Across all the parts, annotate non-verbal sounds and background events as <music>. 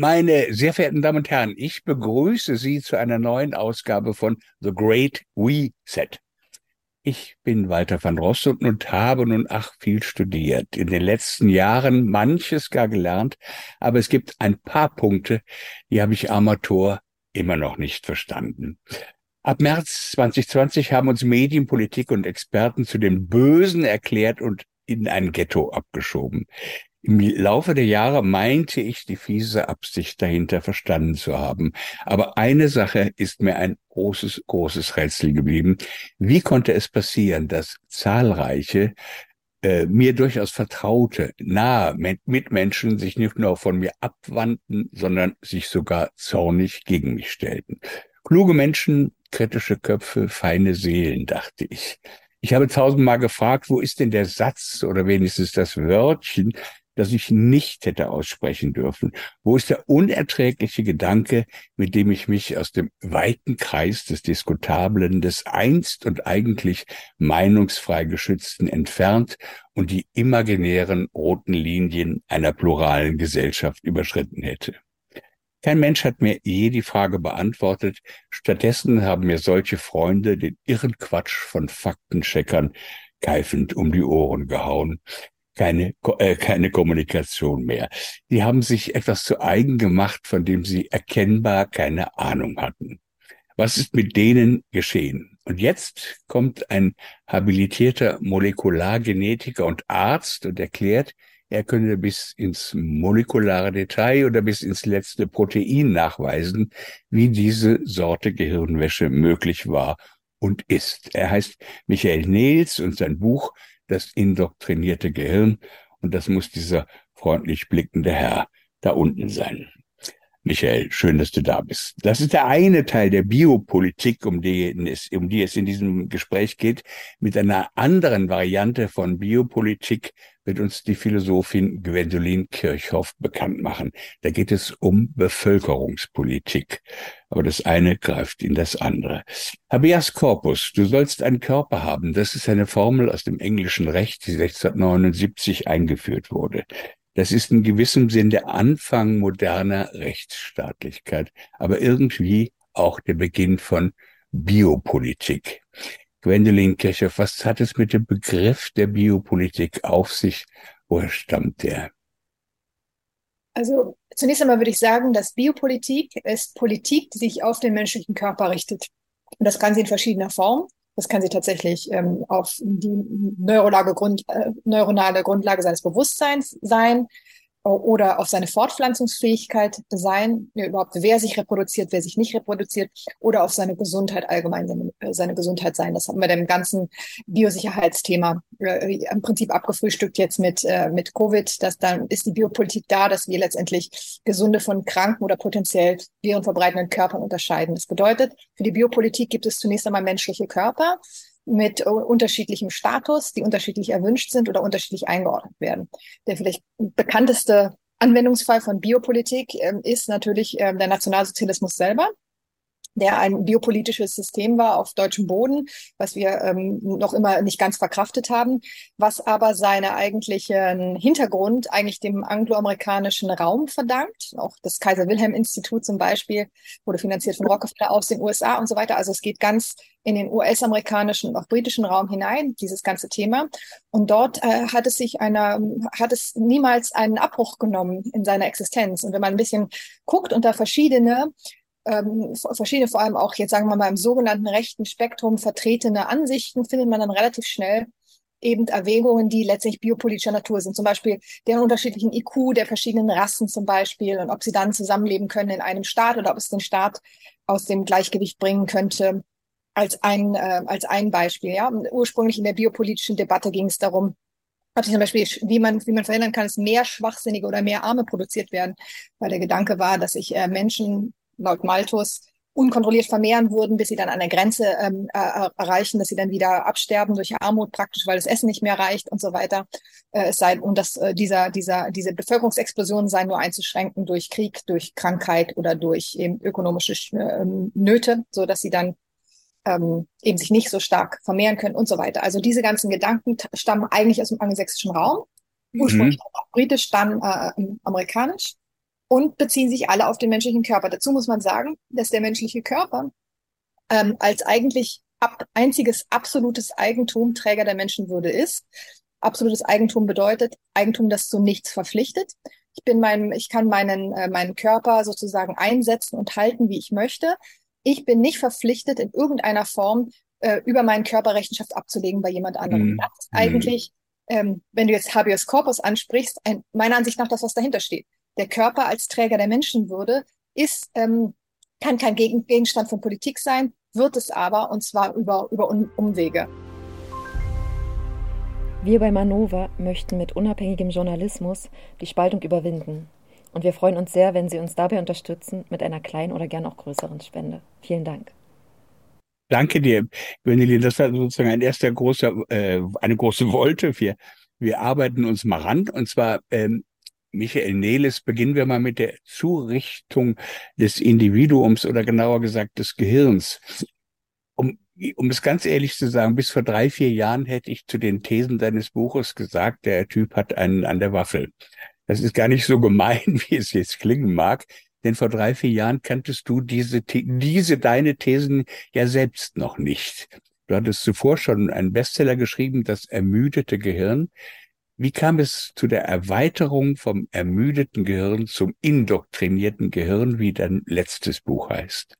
Meine sehr verehrten Damen und Herren, ich begrüße Sie zu einer neuen Ausgabe von The Great Reset. Ich bin Walter van Rossum und habe nun ach viel studiert. In den letzten Jahren manches gar gelernt, aber es gibt ein paar Punkte, die habe ich Amateur immer noch nicht verstanden. Ab März 2020 haben uns Medien, Politik und Experten zu den Bösen erklärt und in ein Ghetto abgeschoben. Im Laufe der Jahre meinte ich, die fiese Absicht dahinter verstanden zu haben. Aber eine Sache ist mir ein großes, großes Rätsel geblieben. Wie konnte es passieren, dass zahlreiche äh, mir durchaus vertraute, nahe Mitmenschen sich nicht nur von mir abwandten, sondern sich sogar zornig gegen mich stellten? Kluge Menschen, kritische Köpfe, feine Seelen, dachte ich. Ich habe tausendmal gefragt, wo ist denn der Satz oder wenigstens das Wörtchen, das ich nicht hätte aussprechen dürfen? Wo ist der unerträgliche Gedanke, mit dem ich mich aus dem weiten Kreis des Diskutablen, des einst und eigentlich meinungsfrei geschützten entfernt und die imaginären roten Linien einer pluralen Gesellschaft überschritten hätte? Kein Mensch hat mir je die Frage beantwortet. Stattdessen haben mir solche Freunde den irren Quatsch von Faktencheckern keifend um die Ohren gehauen keine, äh, keine Kommunikation mehr. Die haben sich etwas zu eigen gemacht, von dem sie erkennbar keine Ahnung hatten. Was ist mit denen geschehen? Und jetzt kommt ein habilitierter Molekulargenetiker und Arzt und erklärt, er könne bis ins molekulare Detail oder bis ins letzte Protein nachweisen, wie diese Sorte Gehirnwäsche möglich war und ist. Er heißt Michael Nils und sein Buch das indoktrinierte Gehirn. Und das muss dieser freundlich blickende Herr da unten sein. Michael, schön, dass du da bist. Das ist der eine Teil der Biopolitik, um die, es, um die es in diesem Gespräch geht. Mit einer anderen Variante von Biopolitik wird uns die Philosophin Gwendoline Kirchhoff bekannt machen. Da geht es um Bevölkerungspolitik. Aber das eine greift in das andere. Habeas corpus, du sollst einen Körper haben. Das ist eine Formel aus dem englischen Recht, die 1679 eingeführt wurde. Das ist in gewissem Sinn der Anfang moderner Rechtsstaatlichkeit, aber irgendwie auch der Beginn von Biopolitik. Gwendoline Kirchhoff, was hat es mit dem Begriff der Biopolitik auf sich? Woher stammt der? Also zunächst einmal würde ich sagen, dass Biopolitik ist Politik, die sich auf den menschlichen Körper richtet. Und das kann sie in verschiedener Form. Das kann sie tatsächlich ähm, auf die neurologische Grund, äh, neuronale Grundlage seines Bewusstseins sein oder auf seine Fortpflanzungsfähigkeit sein, überhaupt wer sich reproduziert, wer sich nicht reproduziert, oder auf seine Gesundheit allgemein, seine, seine Gesundheit sein. Das haben wir dem ganzen Biosicherheitsthema äh, im Prinzip abgefrühstückt jetzt mit, äh, mit Covid. Dass dann ist die Biopolitik da, dass wir letztendlich gesunde von kranken oder potenziell virenverbreitenden Körpern unterscheiden. Das bedeutet, für die Biopolitik gibt es zunächst einmal menschliche Körper mit unterschiedlichem Status, die unterschiedlich erwünscht sind oder unterschiedlich eingeordnet werden. Der vielleicht bekannteste Anwendungsfall von Biopolitik ähm, ist natürlich ähm, der Nationalsozialismus selber der ein biopolitisches System war auf deutschem Boden, was wir ähm, noch immer nicht ganz verkraftet haben, was aber seine eigentlichen Hintergrund eigentlich dem angloamerikanischen Raum verdankt. Auch das Kaiser Wilhelm Institut zum Beispiel wurde finanziert von Rockefeller aus den USA und so weiter. Also es geht ganz in den US-amerikanischen und auch britischen Raum hinein, dieses ganze Thema. Und dort äh, hat es sich einer, hat es niemals einen Abbruch genommen in seiner Existenz. Und wenn man ein bisschen guckt unter verschiedene ähm, verschiedene, vor allem auch jetzt sagen wir mal im sogenannten rechten Spektrum vertretene Ansichten, findet man dann relativ schnell eben Erwägungen, die letztlich biopolitischer Natur sind. Zum Beispiel der unterschiedlichen IQ der verschiedenen Rassen zum Beispiel und ob sie dann zusammenleben können in einem Staat oder ob es den Staat aus dem Gleichgewicht bringen könnte. Als ein, äh, als ein Beispiel. Ja. Ursprünglich in der biopolitischen Debatte ging es darum, ob zum Beispiel, wie man, wie man verhindern kann, dass mehr Schwachsinnige oder mehr Arme produziert werden, weil der Gedanke war, dass sich äh, Menschen laut Malthus unkontrolliert vermehren würden, bis sie dann an der Grenze ähm, äh, erreichen, dass sie dann wieder absterben durch Armut praktisch, weil das Essen nicht mehr reicht und so weiter. Äh, es sei und dass äh, dieser dieser diese Bevölkerungsexplosionen seien nur einzuschränken durch Krieg, durch Krankheit oder durch eben ökonomische äh, Nöte, so dass sie dann ähm, eben sich nicht so stark vermehren können und so weiter. Also diese ganzen Gedanken stammen eigentlich aus dem angelsächsischen Raum, ursprünglich mhm. auch britisch, dann äh, amerikanisch. Und beziehen sich alle auf den menschlichen Körper. Dazu muss man sagen, dass der menschliche Körper ähm, als eigentlich ab, einziges absolutes Eigentum Träger der Menschenwürde ist. Absolutes Eigentum bedeutet Eigentum, das zu nichts verpflichtet. Ich bin mein, ich kann meinen, äh, meinen Körper sozusagen einsetzen und halten, wie ich möchte. Ich bin nicht verpflichtet, in irgendeiner Form äh, über meinen Körper Rechenschaft abzulegen bei jemand anderem. Mm. Das ist eigentlich, ähm, wenn du jetzt Habeas Corpus ansprichst, ein, meiner Ansicht nach das, was dahinter steht. Der Körper als Träger der Menschenwürde ist, ähm, kann kein Gegenstand von Politik sein, wird es aber, und zwar über, über Umwege. Wir bei Manova möchten mit unabhängigem Journalismus die Spaltung überwinden. Und wir freuen uns sehr, wenn Sie uns dabei unterstützen mit einer kleinen oder gern auch größeren Spende. Vielen Dank. Danke dir, Gwendolyn. Das war sozusagen ein erster großer, äh, eine große Wolte. Wir, wir arbeiten uns mal ran. Und zwar, ähm, Michael Neles, beginnen wir mal mit der Zurichtung des Individuums oder genauer gesagt des Gehirns. Um, um es ganz ehrlich zu sagen, bis vor drei, vier Jahren hätte ich zu den Thesen deines Buches gesagt, der Typ hat einen an der Waffel. Das ist gar nicht so gemein, <laughs> wie es jetzt klingen mag. Denn vor drei, vier Jahren kanntest du diese, diese deine Thesen ja selbst noch nicht. Du hattest zuvor schon einen Bestseller geschrieben, das ermüdete Gehirn. Wie kam es zu der Erweiterung vom ermüdeten Gehirn zum indoktrinierten Gehirn, wie dein letztes Buch heißt?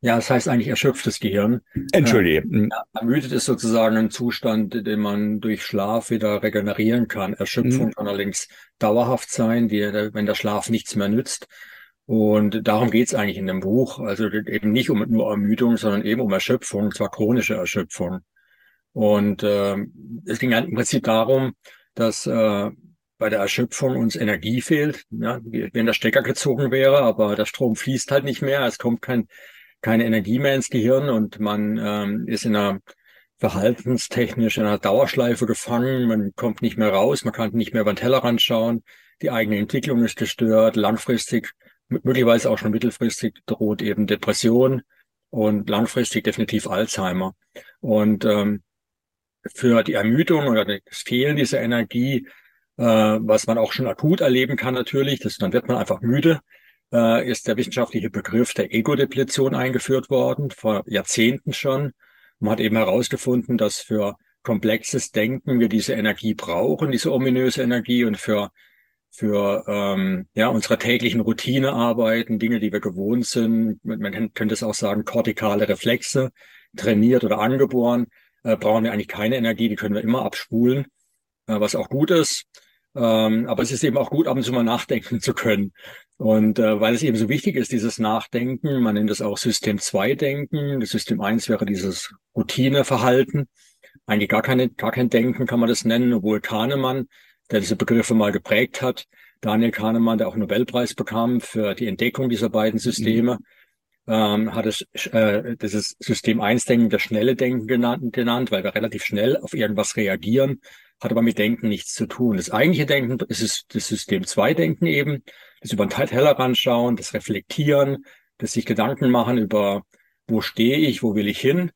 Ja, es das heißt eigentlich erschöpftes Gehirn. Entschuldige. Äh, ermüdet ist sozusagen ein Zustand, den man durch Schlaf wieder regenerieren kann. Erschöpfung mhm. kann allerdings dauerhaft sein, die, wenn der Schlaf nichts mehr nützt. Und darum geht's eigentlich in dem Buch. Also eben nicht um nur Ermüdung, sondern eben um Erschöpfung, zwar chronische Erschöpfung. Und äh, es ging im Prinzip darum, dass äh, bei der Erschöpfung uns Energie fehlt. Ja, wenn der Stecker gezogen wäre, aber der Strom fließt halt nicht mehr, es kommt kein, keine Energie mehr ins Gehirn und man ähm, ist in einer verhaltenstechnisch in einer Dauerschleife gefangen, man kommt nicht mehr raus, man kann nicht mehr über den Tellerrand schauen, die eigene Entwicklung ist gestört, langfristig möglicherweise auch schon mittelfristig droht eben Depression und langfristig definitiv Alzheimer. Und ähm, für die Ermüdung oder das Fehlen dieser Energie, äh, was man auch schon akut erleben kann natürlich, das, dann wird man einfach müde, äh, ist der wissenschaftliche Begriff der Ego-Depletion eingeführt worden, vor Jahrzehnten schon. Man hat eben herausgefunden, dass für komplexes Denken wir diese Energie brauchen, diese ominöse Energie und für für ähm, ja unsere täglichen Routine arbeiten, Dinge, die wir gewohnt sind. Man könnte es auch sagen, kortikale Reflexe, trainiert oder angeboren, äh, brauchen wir eigentlich keine Energie, die können wir immer abspulen, äh, was auch gut ist. Ähm, aber es ist eben auch gut, ab und zu mal nachdenken <laughs> zu können. Und äh, weil es eben so wichtig ist, dieses Nachdenken, man nennt es auch System 2 Denken. Das System 1 wäre dieses Routineverhalten. Eigentlich gar keine, gar kein Denken kann man das nennen, obwohl Kahnemann der diese Begriffe mal geprägt hat. Daniel Kahnemann, der auch einen Nobelpreis bekam für die Entdeckung dieser beiden Systeme, mhm. Ähm, hat es äh, dieses System 1 Denken, das schnelle Denken genannt, genannt, weil wir relativ schnell auf irgendwas reagieren, hat aber mit Denken nichts zu tun. Das eigentliche Denken ist das System 2 Denken eben, das über den Tellerrand schauen, das Reflektieren, das sich Gedanken machen über, wo stehe ich, wo will ich hin,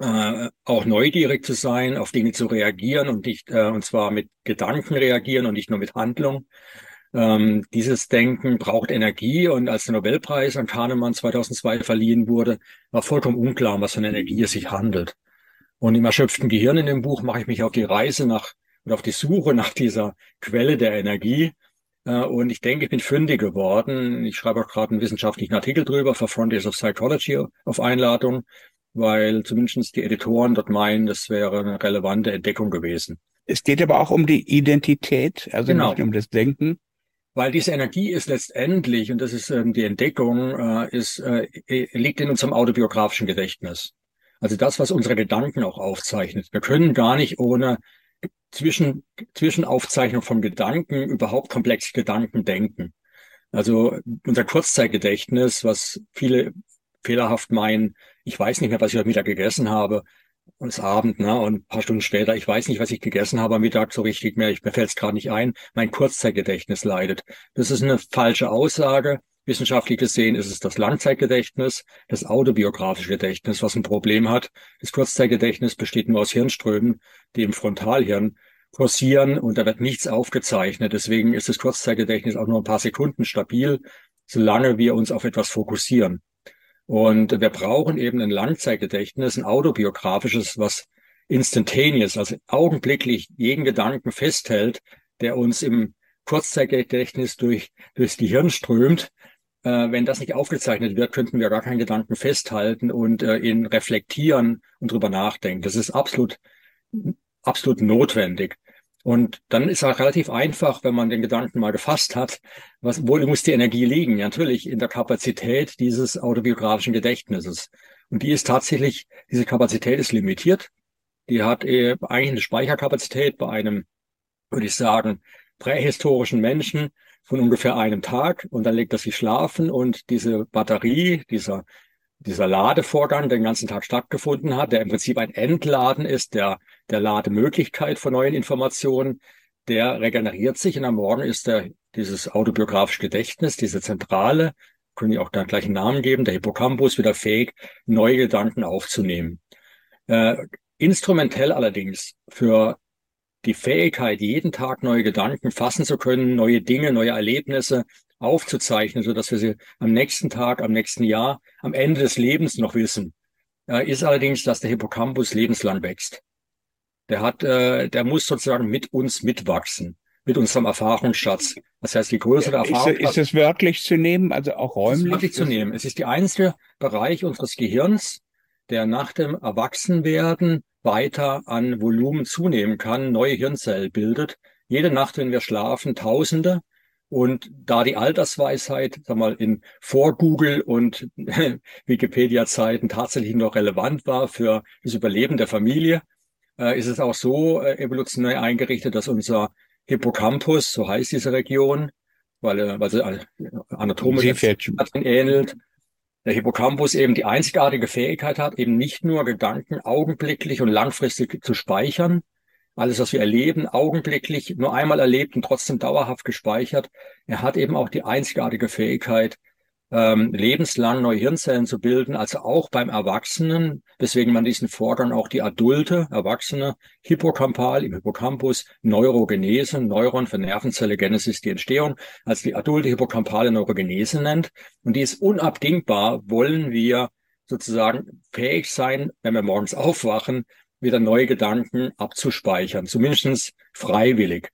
äh, auch neugierig zu sein, auf Dinge zu reagieren und nicht, äh, und zwar mit Gedanken reagieren und nicht nur mit Handlung. Ähm, dieses Denken braucht Energie und als der Nobelpreis an Kahnemann 2002 verliehen wurde, war vollkommen unklar, um was für eine Energie es sich handelt. Und im erschöpften Gehirn in dem Buch mache ich mich auf die Reise nach und auf die Suche nach dieser Quelle der Energie. Äh, und ich denke, ich bin fündig geworden. Ich schreibe auch gerade einen wissenschaftlichen Artikel drüber für Frontiers of Psychology auf Einladung weil zumindest die Editoren dort meinen, das wäre eine relevante Entdeckung gewesen. Es geht aber auch um die Identität, also genau. nicht um das Denken. Weil diese Energie ist letztendlich, und das ist ähm, die Entdeckung, äh, ist, äh, liegt in unserem autobiografischen Gedächtnis. Also das, was unsere Gedanken auch aufzeichnet. Wir können gar nicht ohne zwischen, Zwischenaufzeichnung von Gedanken überhaupt komplexe Gedanken denken. Also unser Kurzzeitgedächtnis, was viele fehlerhaft meinen, ich weiß nicht mehr, was ich heute Mittag gegessen habe. Ist Abend, ne? Und ein paar Stunden später, ich weiß nicht, was ich gegessen habe am Mittag so richtig mehr. Ich, mir fällt es gerade nicht ein. Mein Kurzzeitgedächtnis leidet. Das ist eine falsche Aussage. Wissenschaftlich gesehen ist es das Langzeitgedächtnis, das autobiografische Gedächtnis, was ein Problem hat. Das Kurzzeitgedächtnis besteht nur aus Hirnströmen, die im Frontalhirn forcieren und da wird nichts aufgezeichnet. Deswegen ist das Kurzzeitgedächtnis auch nur ein paar Sekunden stabil, solange wir uns auf etwas fokussieren. Und wir brauchen eben ein Langzeitgedächtnis, ein autobiografisches, was instantaneous, also augenblicklich jeden Gedanken festhält, der uns im Kurzzeitgedächtnis durch, durchs Gehirn strömt. Äh, wenn das nicht aufgezeichnet wird, könnten wir gar keinen Gedanken festhalten und äh, ihn reflektieren und drüber nachdenken. Das ist absolut, absolut notwendig. Und dann ist auch relativ einfach, wenn man den Gedanken mal gefasst hat, was, wo muss die Energie liegen? Ja, natürlich in der Kapazität dieses autobiografischen Gedächtnisses. Und die ist tatsächlich, diese Kapazität ist limitiert. Die hat äh, eigentlich eine Speicherkapazität bei einem, würde ich sagen, prähistorischen Menschen von ungefähr einem Tag und dann legt er sich schlafen und diese Batterie, dieser dieser Ladevorgang, der den ganzen Tag stattgefunden hat, der im Prinzip ein Entladen ist, der, der Lademöglichkeit von neuen Informationen, der regeneriert sich und am Morgen ist der, dieses autobiografische Gedächtnis, diese Zentrale, können wir auch da gleich einen Namen geben, der Hippocampus wieder fähig, neue Gedanken aufzunehmen. Äh, instrumentell allerdings für die Fähigkeit, jeden Tag neue Gedanken fassen zu können, neue Dinge, neue Erlebnisse aufzuzeichnen, so dass wir sie am nächsten Tag, am nächsten Jahr, am Ende des Lebens noch wissen, äh, ist allerdings, dass der Hippocampus lebenslang wächst. Der hat, äh, der muss sozusagen mit uns mitwachsen, mit unserem Erfahrungsschatz. Das heißt, die größere Erfahrung. Ist, ist es wörtlich zu nehmen, also auch räumlich? Ist wörtlich zu nehmen. Es ist die einzige Bereich unseres Gehirns, der nach dem Erwachsenwerden weiter an Volumen zunehmen kann, neue Hirnzellen bildet. Jede Nacht, wenn wir schlafen, Tausende und da die Altersweisheit, sag mal, in vor Google und <laughs> Wikipedia-Zeiten tatsächlich noch relevant war für das Überleben der Familie, äh, ist es auch so äh, evolutionär eingerichtet, dass unser Hippocampus, so heißt diese Region, weil, äh, weil sie äh, anatomisch ähnelt, der Hippocampus eben die einzigartige Fähigkeit hat, eben nicht nur Gedanken augenblicklich und langfristig zu speichern, alles, was wir erleben, augenblicklich nur einmal erlebt und trotzdem dauerhaft gespeichert. Er hat eben auch die einzigartige Fähigkeit, ähm, lebenslang neue Hirnzellen zu bilden, also auch beim Erwachsenen, weswegen man diesen Vorgang auch die adulte, Erwachsene, hippocampal im Hippocampus, Neurogenese, Neuron für Nervenzelle, Genesis die Entstehung, als die adulte hippocampale Neurogenese nennt. Und die ist unabdingbar, wollen wir sozusagen fähig sein, wenn wir morgens aufwachen, wieder neue Gedanken abzuspeichern, zumindestens freiwillig.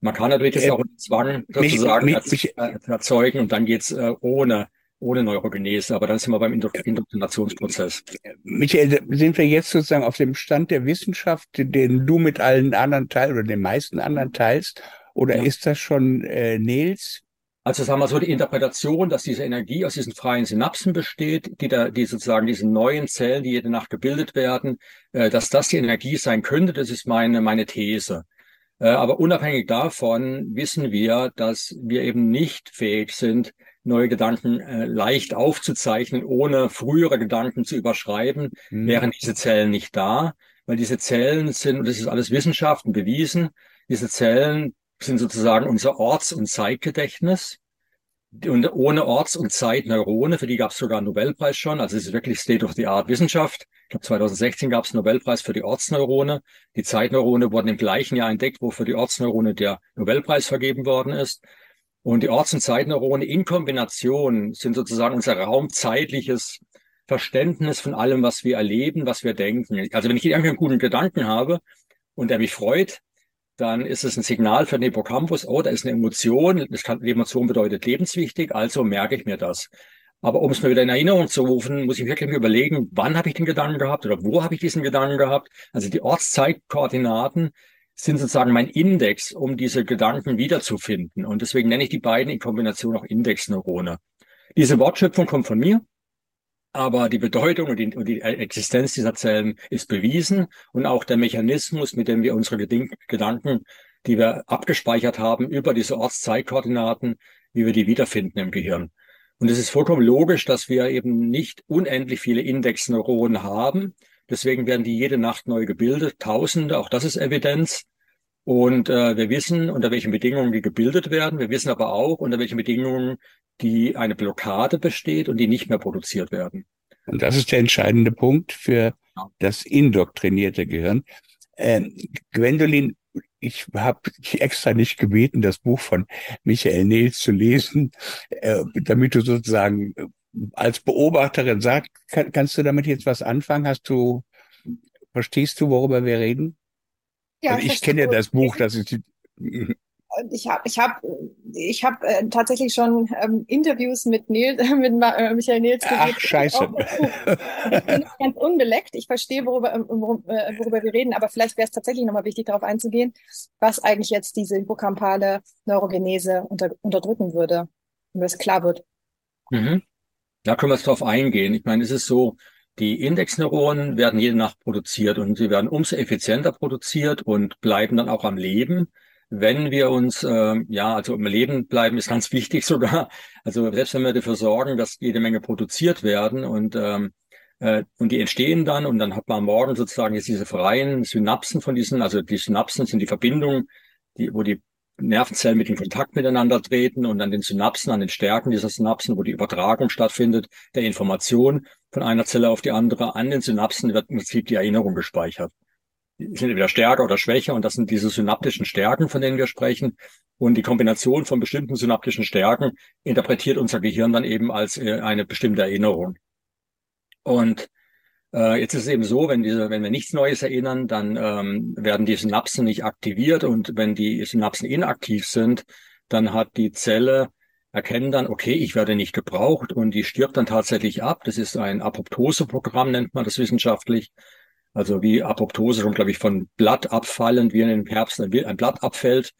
Man kann natürlich das äh, auch Zwang sozusagen mich, mich, äh, erzeugen und dann geht's äh, ohne ohne Neurogenese, aber dann sind wir beim Indoktrinationsprozess. Michael, sind wir jetzt sozusagen auf dem Stand der Wissenschaft, den du mit allen anderen teilst oder den meisten anderen teilst, oder ja. ist das schon äh, Nils? Also sagen wir so die Interpretation, dass diese Energie aus diesen freien Synapsen besteht, die da, die sozusagen diese neuen Zellen, die jede Nacht gebildet werden, äh, dass das die Energie sein könnte, das ist meine, meine These. Äh, aber unabhängig davon wissen wir, dass wir eben nicht fähig sind, neue Gedanken äh, leicht aufzuzeichnen, ohne frühere Gedanken zu überschreiben, mhm. wären diese Zellen nicht da, weil diese Zellen sind, und das ist alles Wissenschaften bewiesen, diese Zellen sind sozusagen unser Orts- und Zeitgedächtnis. Und ohne Orts- und Zeitneurone, für die gab es sogar einen Nobelpreis schon. Also es ist wirklich State-of-the-Art Wissenschaft. Ich glaube, 2016 gab es einen Nobelpreis für die Ortsneurone. Die Zeitneurone wurden im gleichen Jahr entdeckt, wo für die Ortsneurone der Nobelpreis vergeben worden ist. Und die Orts- und Zeitneurone in Kombination sind sozusagen unser raumzeitliches Verständnis von allem, was wir erleben, was wir denken. Also wenn ich irgendwie einen guten Gedanken habe und der mich freut, dann ist es ein Signal für den Hippocampus, oh, da ist eine Emotion, das kann, die Emotion bedeutet lebenswichtig, also merke ich mir das. Aber um es mir wieder in Erinnerung zu rufen, muss ich wirklich überlegen, wann habe ich den Gedanken gehabt oder wo habe ich diesen Gedanken gehabt. Also die Ortszeitkoordinaten sind sozusagen mein Index, um diese Gedanken wiederzufinden. Und deswegen nenne ich die beiden in Kombination auch Indexneurone. Diese Wortschöpfung kommt von mir. Aber die Bedeutung und die, und die, Existenz dieser Zellen ist bewiesen und auch der Mechanismus, mit dem wir unsere Gedanken, die wir abgespeichert haben, über diese Ortszeitkoordinaten, wie wir die wiederfinden im Gehirn. Und es ist vollkommen logisch, dass wir eben nicht unendlich viele Indexneuronen haben. Deswegen werden die jede Nacht neu gebildet, Tausende, auch das ist Evidenz. Und äh, wir wissen, unter welchen Bedingungen die gebildet werden. Wir wissen aber auch, unter welchen Bedingungen die eine Blockade besteht und die nicht mehr produziert werden. Und das ist der entscheidende Punkt für das indoktrinierte Gehirn. Äh, Gwendolin, ich habe dich extra nicht gebeten, das Buch von Michael Nils zu lesen, äh, damit du sozusagen äh, als Beobachterin sagst, kann, kannst du damit jetzt was anfangen? Hast du, verstehst du, worüber wir reden? Ja, also ich, kenne ja das Buch, das ist die, ich habe ich hab, ich hab, äh, tatsächlich schon ähm, Interviews mit, Neil, <laughs> mit äh, Michael Nils gegeben. Ach, scheiße. Ich bin ganz unbeleckt. Ich verstehe, worüber, ähm, worüber, äh, worüber wir reden, aber vielleicht wäre es tatsächlich nochmal wichtig, darauf einzugehen, was eigentlich jetzt diese hippocampale Neurogenese unter, unterdrücken würde, wenn es klar wird. Mhm. Da können wir jetzt drauf eingehen. Ich meine, es ist so, die Indexneuronen werden jede Nacht produziert und sie werden umso effizienter produziert und bleiben dann auch am Leben wenn wir uns, äh, ja, also im Leben bleiben, ist ganz wichtig <laughs> sogar. Also selbst wenn wir dafür sorgen, dass jede Menge produziert werden und ähm, äh, und die entstehen dann und dann hat man am Morgen sozusagen jetzt diese freien Synapsen von diesen, also die Synapsen sind die Verbindungen, die, wo die Nervenzellen mit in Kontakt miteinander treten und an den Synapsen, an den Stärken dieser Synapsen, wo die Übertragung stattfindet, der Information von einer Zelle auf die andere, an den Synapsen wird im Prinzip die Erinnerung gespeichert sind entweder stärker oder schwächer und das sind diese synaptischen Stärken, von denen wir sprechen. Und die Kombination von bestimmten synaptischen Stärken interpretiert unser Gehirn dann eben als äh, eine bestimmte Erinnerung. Und äh, jetzt ist es eben so, wenn diese, wenn wir nichts Neues erinnern, dann ähm, werden die Synapsen nicht aktiviert und wenn die Synapsen inaktiv sind, dann hat die Zelle erkennen dann, okay, ich werde nicht gebraucht und die stirbt dann tatsächlich ab. Das ist ein Apoptoseprogramm, nennt man das wissenschaftlich. Also wie Apoptose schon, glaube ich, von Blatt abfallend, wie im Herbst ein Blatt abfällt.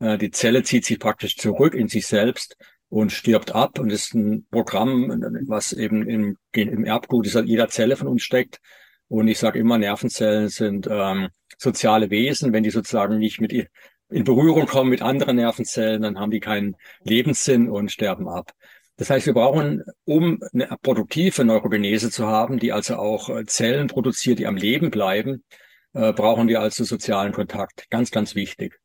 Äh, die Zelle zieht sich praktisch zurück in sich selbst und stirbt ab und ist ein Programm, was eben im, im Erbgut jeder Zelle von uns steckt. Und ich sage immer, Nervenzellen sind ähm, soziale Wesen. Wenn die sozusagen nicht mit in Berührung kommen mit anderen Nervenzellen, dann haben die keinen Lebenssinn und sterben ab. Das heißt, wir brauchen, um eine produktive Neurogenese zu haben, die also auch äh, Zellen produziert, die am Leben bleiben, äh, brauchen wir also sozialen Kontakt. Ganz, ganz wichtig.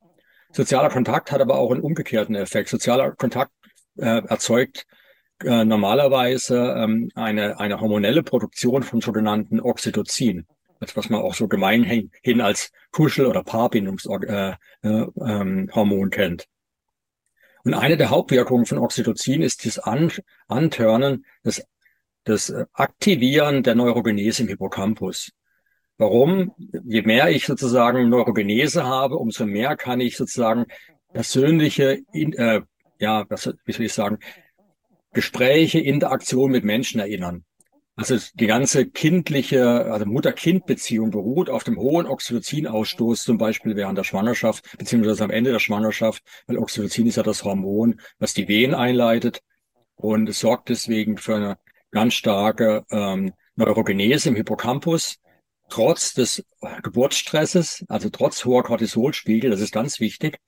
Sozialer Kontakt hat aber auch einen umgekehrten Effekt. Sozialer Kontakt äh, erzeugt äh, normalerweise ähm, eine, eine hormonelle Produktion von sogenannten Oxytocin. Das, was man auch so gemeinhin als Kuschel- oder Paarbindungshormon äh, äh, ähm, kennt. Und eine der Hauptwirkungen von Oxytocin ist das An Antörnen, das, das Aktivieren der Neurogenese im Hippocampus. Warum? Je mehr ich sozusagen Neurogenese habe, umso mehr kann ich sozusagen persönliche, äh, ja, was, wie soll ich sagen, Gespräche, Interaktion mit Menschen erinnern. Also die ganze kindliche, also Mutter-Kind-Beziehung beruht auf dem hohen Oxytocin-Ausstoß, zum Beispiel während der Schwangerschaft, beziehungsweise am Ende der Schwangerschaft, weil Oxytocin ist ja das Hormon, was die Wehen einleitet und es sorgt deswegen für eine ganz starke ähm, Neurogenese im Hippocampus, trotz des Geburtsstresses, also trotz hoher Cortisolspiegel, das ist ganz wichtig,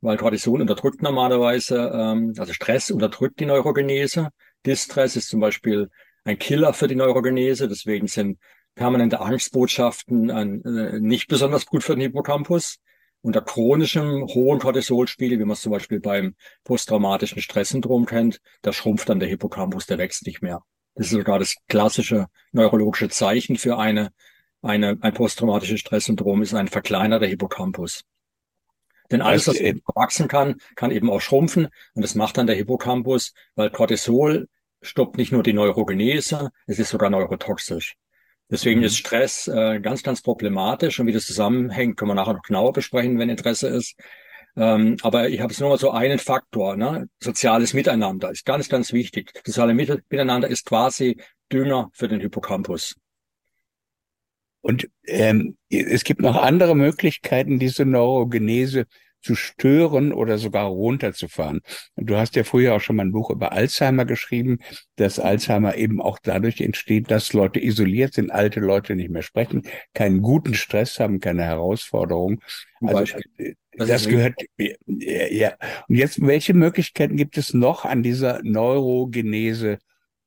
weil Cortisol unterdrückt normalerweise, ähm, also Stress unterdrückt die Neurogenese. Distress ist zum Beispiel ein Killer für die Neurogenese. Deswegen sind permanente Angstbotschaften ein, äh, nicht besonders gut für den Hippocampus. Unter chronischem hohen Cortisolspiegel, wie man es zum Beispiel beim posttraumatischen Stresssyndrom kennt, da schrumpft dann der Hippocampus, der wächst nicht mehr. Das ist sogar das klassische neurologische Zeichen für eine, eine, ein posttraumatisches Stresssyndrom ist ein verkleinerter Hippocampus. Denn alles, was wachsen kann, kann eben auch schrumpfen. Und das macht dann der Hippocampus, weil Cortisol stoppt nicht nur die Neurogenese, es ist sogar neurotoxisch. Deswegen mhm. ist Stress äh, ganz, ganz problematisch und wie das zusammenhängt, können wir nachher noch genauer besprechen, wenn Interesse ist. Ähm, aber ich habe es nur mal so einen Faktor. Ne? Soziales Miteinander ist ganz, ganz wichtig. Soziale Miteinander ist quasi Dünger für den Hippocampus. Und ähm, es gibt noch andere Möglichkeiten, diese Neurogenese zu stören oder sogar runterzufahren. Du hast ja früher auch schon mal ein Buch über Alzheimer geschrieben, dass Alzheimer eben auch dadurch entsteht, dass Leute isoliert sind, alte Leute nicht mehr sprechen, keinen guten Stress haben, keine Herausforderung. Also das, das gehört, ja. Und jetzt, welche Möglichkeiten gibt es noch an dieser Neurogenese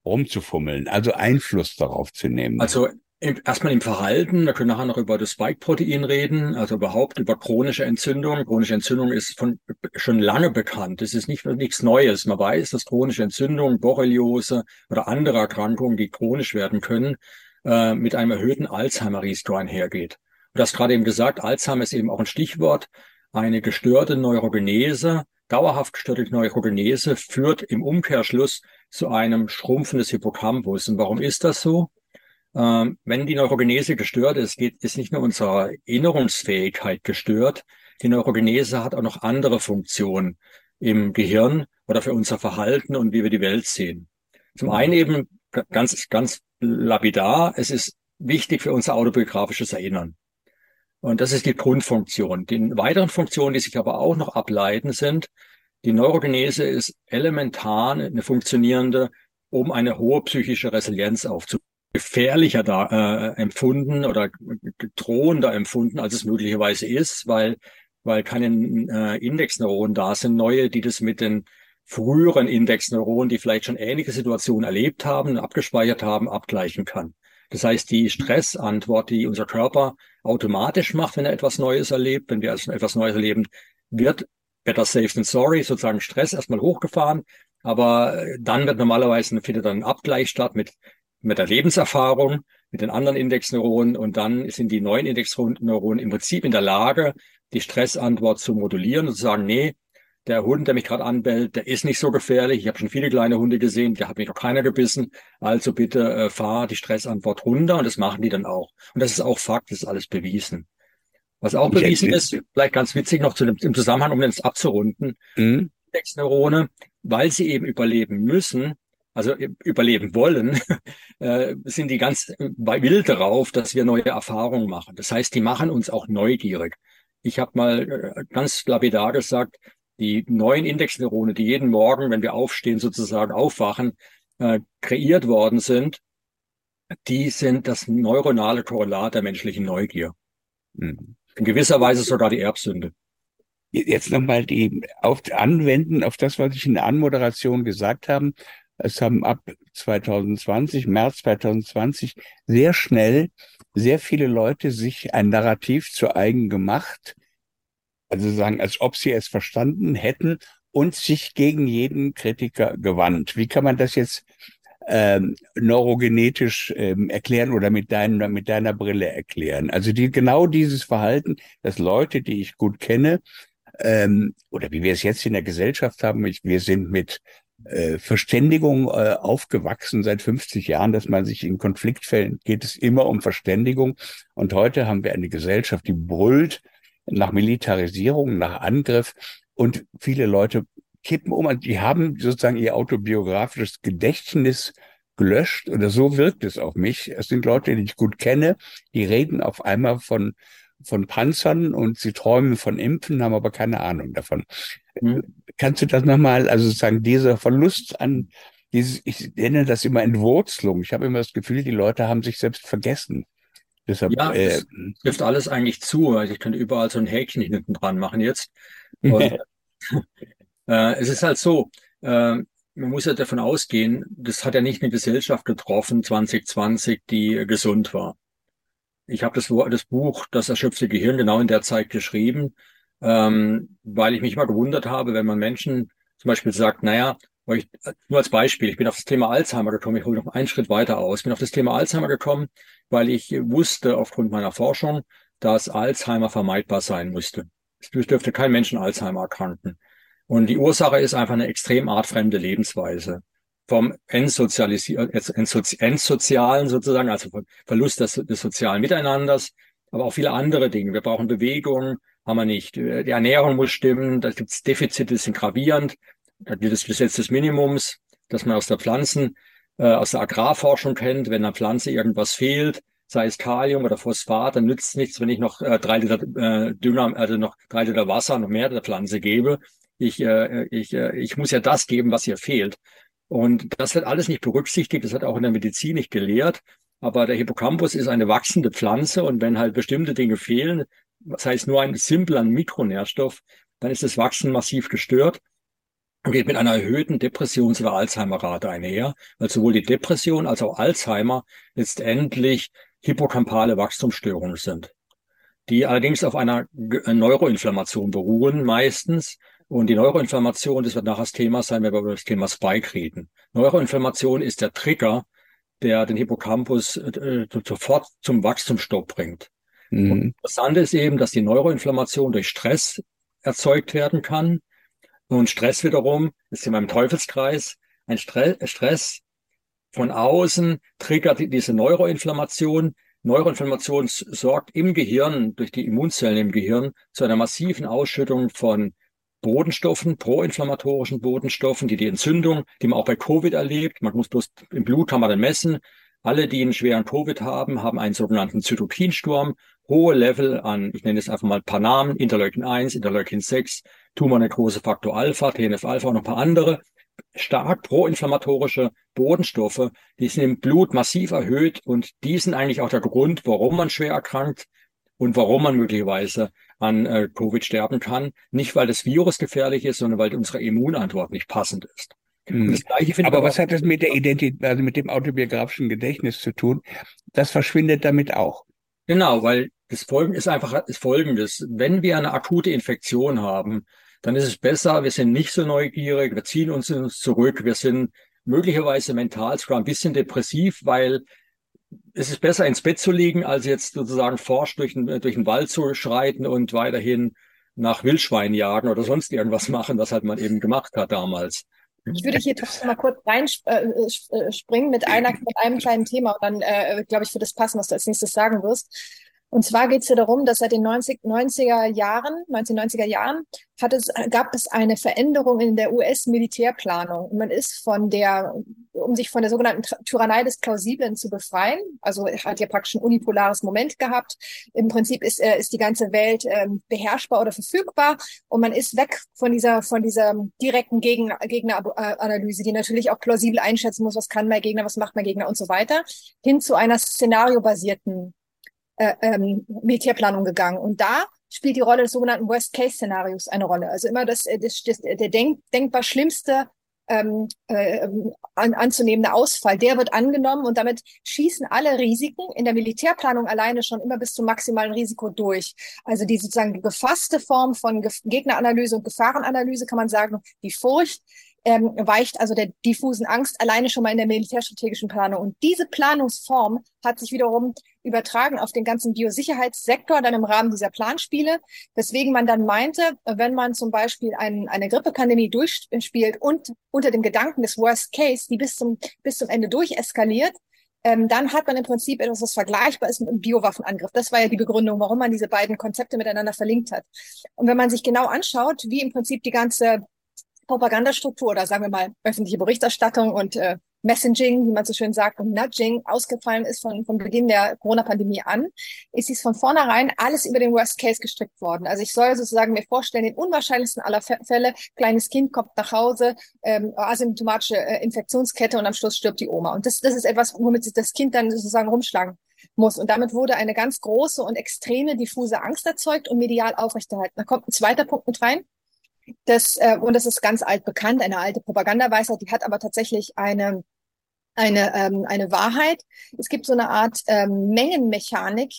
rumzufummeln, also Einfluss darauf zu nehmen? Also Erstmal im Verhalten, wir können nachher noch über das Spike-Protein reden, also überhaupt über chronische Entzündung. Chronische Entzündung ist von, schon lange bekannt. Es ist nicht nichts Neues. Man weiß, dass chronische Entzündung, Borreliose oder andere Erkrankungen, die chronisch werden können, äh, mit einem erhöhten Alzheimer-Risiko einhergeht. Du hast gerade eben gesagt, Alzheimer ist eben auch ein Stichwort. eine gestörte Neurogenese, dauerhaft gestörte Neurogenese führt im Umkehrschluss zu einem Schrumpfen des Hippocampus. Und warum ist das so? Ähm, wenn die Neurogenese gestört ist, geht, ist nicht nur unsere Erinnerungsfähigkeit gestört, die Neurogenese hat auch noch andere Funktionen im Gehirn oder für unser Verhalten und wie wir die Welt sehen. Zum einen eben ganz, ganz lapidar, es ist wichtig für unser autobiografisches Erinnern. Und das ist die Grundfunktion. Die weiteren Funktionen, die sich aber auch noch ableiten, sind, die Neurogenese ist elementar eine funktionierende, um eine hohe psychische Resilienz aufzubauen gefährlicher da, äh, empfunden oder drohender empfunden, als es möglicherweise ist, weil, weil keine äh, Indexneuronen da sind, neue, die das mit den früheren Indexneuronen, die vielleicht schon ähnliche Situationen erlebt haben, abgespeichert haben, abgleichen kann. Das heißt, die Stressantwort, die unser Körper automatisch macht, wenn er etwas Neues erlebt, wenn wir also etwas Neues erleben, wird better safe than sorry, sozusagen Stress erstmal hochgefahren, aber dann wird normalerweise findet dann ein Abgleich statt mit mit der Lebenserfahrung, mit den anderen Indexneuronen und dann sind die neuen Indexneuronen im Prinzip in der Lage, die Stressantwort zu modulieren und zu sagen, nee, der Hund, der mich gerade anbellt, der ist nicht so gefährlich. Ich habe schon viele kleine Hunde gesehen, der hat mich noch keiner gebissen. Also bitte äh, fahr die Stressantwort runter und das machen die dann auch. Und das ist auch Fakt, das ist alles bewiesen. Was auch bewiesen ist, vielleicht ganz witzig noch zu dem, im Zusammenhang, um das abzurunden, mhm. Indexneurone, weil sie eben überleben müssen, also überleben wollen, <laughs> äh, sind die ganz wild darauf, dass wir neue Erfahrungen machen. Das heißt, die machen uns auch neugierig. Ich habe mal äh, ganz lapidar gesagt, die neuen Indexneurone, die jeden Morgen, wenn wir aufstehen, sozusagen aufwachen, äh, kreiert worden sind, die sind das neuronale Korrelat der menschlichen Neugier. Mhm. In gewisser Weise sogar die Erbsünde. Jetzt nochmal die auf anwenden auf das, was ich in der Anmoderation gesagt habe. Es haben ab 2020, März 2020, sehr schnell sehr viele Leute sich ein Narrativ zu eigen gemacht, also sagen, als ob sie es verstanden hätten und sich gegen jeden Kritiker gewandt. Wie kann man das jetzt ähm, neurogenetisch ähm, erklären oder mit, deiner mit deiner Brille erklären? Also die, genau dieses Verhalten, dass Leute, die ich gut kenne, ähm, oder wie wir es jetzt in der Gesellschaft haben, ich, wir sind mit Verständigung äh, aufgewachsen seit 50 Jahren, dass man sich in Konfliktfällen geht es immer um Verständigung. Und heute haben wir eine Gesellschaft, die brüllt nach Militarisierung, nach Angriff. Und viele Leute kippen um und die haben sozusagen ihr autobiografisches Gedächtnis gelöscht oder so wirkt es auf mich. Es sind Leute, die ich gut kenne, die reden auf einmal von von Panzern und sie träumen von Impfen, haben aber keine Ahnung davon. Mhm. Kannst du das nochmal, also sozusagen dieser Verlust an dieses, ich nenne das immer Entwurzelung. Ich habe immer das Gefühl, die Leute haben sich selbst vergessen. Deshalb, ja, äh, trifft alles eigentlich zu. Also ich könnte überall so ein Häkchen hinten dran machen jetzt. <laughs> Und, äh, es ist halt so, äh, man muss ja davon ausgehen, das hat ja nicht eine Gesellschaft getroffen 2020, die gesund war. Ich habe das, das Buch Das erschöpfte Gehirn genau in der Zeit geschrieben, ähm, weil ich mich mal gewundert habe, wenn man Menschen zum Beispiel sagt, naja, ich, nur als Beispiel, ich bin auf das Thema Alzheimer gekommen, ich hole noch einen Schritt weiter aus, bin auf das Thema Alzheimer gekommen, weil ich wusste aufgrund meiner Forschung, dass Alzheimer vermeidbar sein müsste. Es dürfte kein Menschen Alzheimer erkranken. Und die Ursache ist einfach eine extrem artfremde Lebensweise vom Entsozialisieren, Entsozialen sozusagen, also vom Verlust des, des sozialen Miteinanders, aber auch viele andere Dinge. Wir brauchen Bewegung, haben wir nicht. Die Ernährung muss stimmen, da gibt es Defizite, die sind gravierend. Da gilt das Gesetz des Minimums, das man aus der Pflanzen, äh, aus der Agrarforschung kennt. Wenn einer Pflanze irgendwas fehlt, sei es Kalium oder Phosphat, dann nützt nichts, wenn ich noch äh, drei Liter äh, Dünger, also noch drei Liter Wasser, noch mehr der Pflanze gebe. Ich, äh, ich, äh, ich muss ja das geben, was ihr fehlt. Und das wird alles nicht berücksichtigt, das wird auch in der Medizin nicht gelehrt. Aber der Hippocampus ist eine wachsende Pflanze und wenn halt bestimmte Dinge fehlen, das heißt nur ein simpler Mikronährstoff, dann ist das Wachsen massiv gestört und geht mit einer erhöhten Depressions- oder Alzheimer-Rate einher, weil sowohl die Depression als auch Alzheimer letztendlich hippocampale Wachstumsstörungen sind, die allerdings auf einer Neuroinflammation beruhen meistens und die Neuroinflammation, das wird nachher das Thema sein, wenn wir über das Thema Spike reden. Neuroinflammation ist der Trigger, der den Hippocampus äh, sofort zum Wachstumsstopp bringt. Mhm. Interessant ist eben, dass die Neuroinflammation durch Stress erzeugt werden kann. Und Stress wiederum ist in meinem Teufelskreis. Ein Stress von außen triggert diese Neuroinflammation. Neuroinflammation sorgt im Gehirn, durch die Immunzellen im Gehirn, zu einer massiven Ausschüttung von Bodenstoffen, proinflammatorischen Bodenstoffen, die die Entzündung, die man auch bei Covid erlebt, man muss bloß im Blut kann man dann messen, alle, die einen schweren Covid haben, haben einen sogenannten Zytokinsturm, hohe Level an, ich nenne es einfach mal ein paar Namen, Interleukin 1, Interleukin 6, Tumornekrose Faktor Alpha, TNF-Alpha und ein paar andere, stark proinflammatorische Bodenstoffe, die sind im Blut massiv erhöht und die sind eigentlich auch der Grund, warum man schwer erkrankt und warum man möglicherweise an äh, Covid sterben kann. Nicht, weil das Virus gefährlich ist, sondern weil unsere Immunantwort nicht passend ist. Hm. Das Gleiche Aber was hat das mit der Identität, also mit dem autobiografischen Gedächtnis zu tun? Das verschwindet damit auch. Genau, weil das Folgen ist einfach ist folgendes. Wenn wir eine akute Infektion haben, dann ist es besser, wir sind nicht so neugierig, wir ziehen uns zurück, wir sind möglicherweise mental sogar ein bisschen depressiv, weil es ist besser ins Bett zu liegen, als jetzt sozusagen forsch durch den, durch den Wald zu schreiten und weiterhin nach Wildschwein jagen oder sonst irgendwas machen, was halt man eben gemacht hat damals. Ich würde hier trotzdem mal kurz reinspringen äh, mit, einer, mit einem kleinen Thema und dann, äh, glaube ich, wird es passen, was du als nächstes sagen wirst. Und zwar geht es hier darum, dass seit den 90, 90er Jahren, 1990er Jahren, hat es, gab es eine Veränderung in der US-Militärplanung. Man ist von der, um sich von der sogenannten Tyrannei des Plausiblen zu befreien, also hat ja praktisch ein unipolares Moment gehabt. Im Prinzip ist, äh, ist die ganze Welt äh, beherrschbar oder verfügbar und man ist weg von dieser, von dieser direkten Gegner, Gegneranalyse, die natürlich auch plausibel einschätzen muss, was kann mein Gegner, was macht mein Gegner und so weiter, hin zu einer szenariobasierten äh, ähm, Militärplanung gegangen. Und da spielt die Rolle des sogenannten Worst-Case-Szenarios eine Rolle. Also immer das, äh, das, das der denk, denkbar schlimmste ähm, äh, an, anzunehmende Ausfall, der wird angenommen und damit schießen alle Risiken in der Militärplanung alleine schon immer bis zum maximalen Risiko durch. Also die sozusagen gefasste Form von Gegneranalyse und Gefahrenanalyse kann man sagen, die Furcht ähm, weicht also der diffusen Angst alleine schon mal in der militärstrategischen Planung. Und diese Planungsform hat sich wiederum übertragen auf den ganzen Biosicherheitssektor dann im Rahmen dieser Planspiele, weswegen man dann meinte, wenn man zum Beispiel ein, eine Grippepandemie durchspielt und unter dem Gedanken des Worst Case, die bis zum, bis zum Ende durcheskaliert, ähm, dann hat man im Prinzip etwas, was vergleichbar ist mit einem Biowaffenangriff. Das war ja die Begründung, warum man diese beiden Konzepte miteinander verlinkt hat. Und wenn man sich genau anschaut, wie im Prinzip die ganze Propagandastruktur oder sagen wir mal öffentliche Berichterstattung und äh, Messaging, wie man so schön sagt, und Nudging ausgefallen ist von, von Beginn der Corona-Pandemie an, ist es von vornherein alles über den Worst Case gestrickt worden. Also ich soll sozusagen mir vorstellen, den unwahrscheinlichsten aller Fälle, kleines Kind kommt nach Hause, ähm, asymptomatische äh, Infektionskette und am Schluss stirbt die Oma. Und das, das ist etwas, womit sich das Kind dann sozusagen rumschlagen muss. Und damit wurde eine ganz große und extreme diffuse Angst erzeugt und medial aufrechterhalten. Da kommt ein zweiter Punkt mit rein. Das, äh, und das ist ganz alt bekannt, eine alte Propagandaweisheit, die hat aber tatsächlich eine, eine, ähm, eine Wahrheit. Es gibt so eine Art ähm, Mengenmechanik,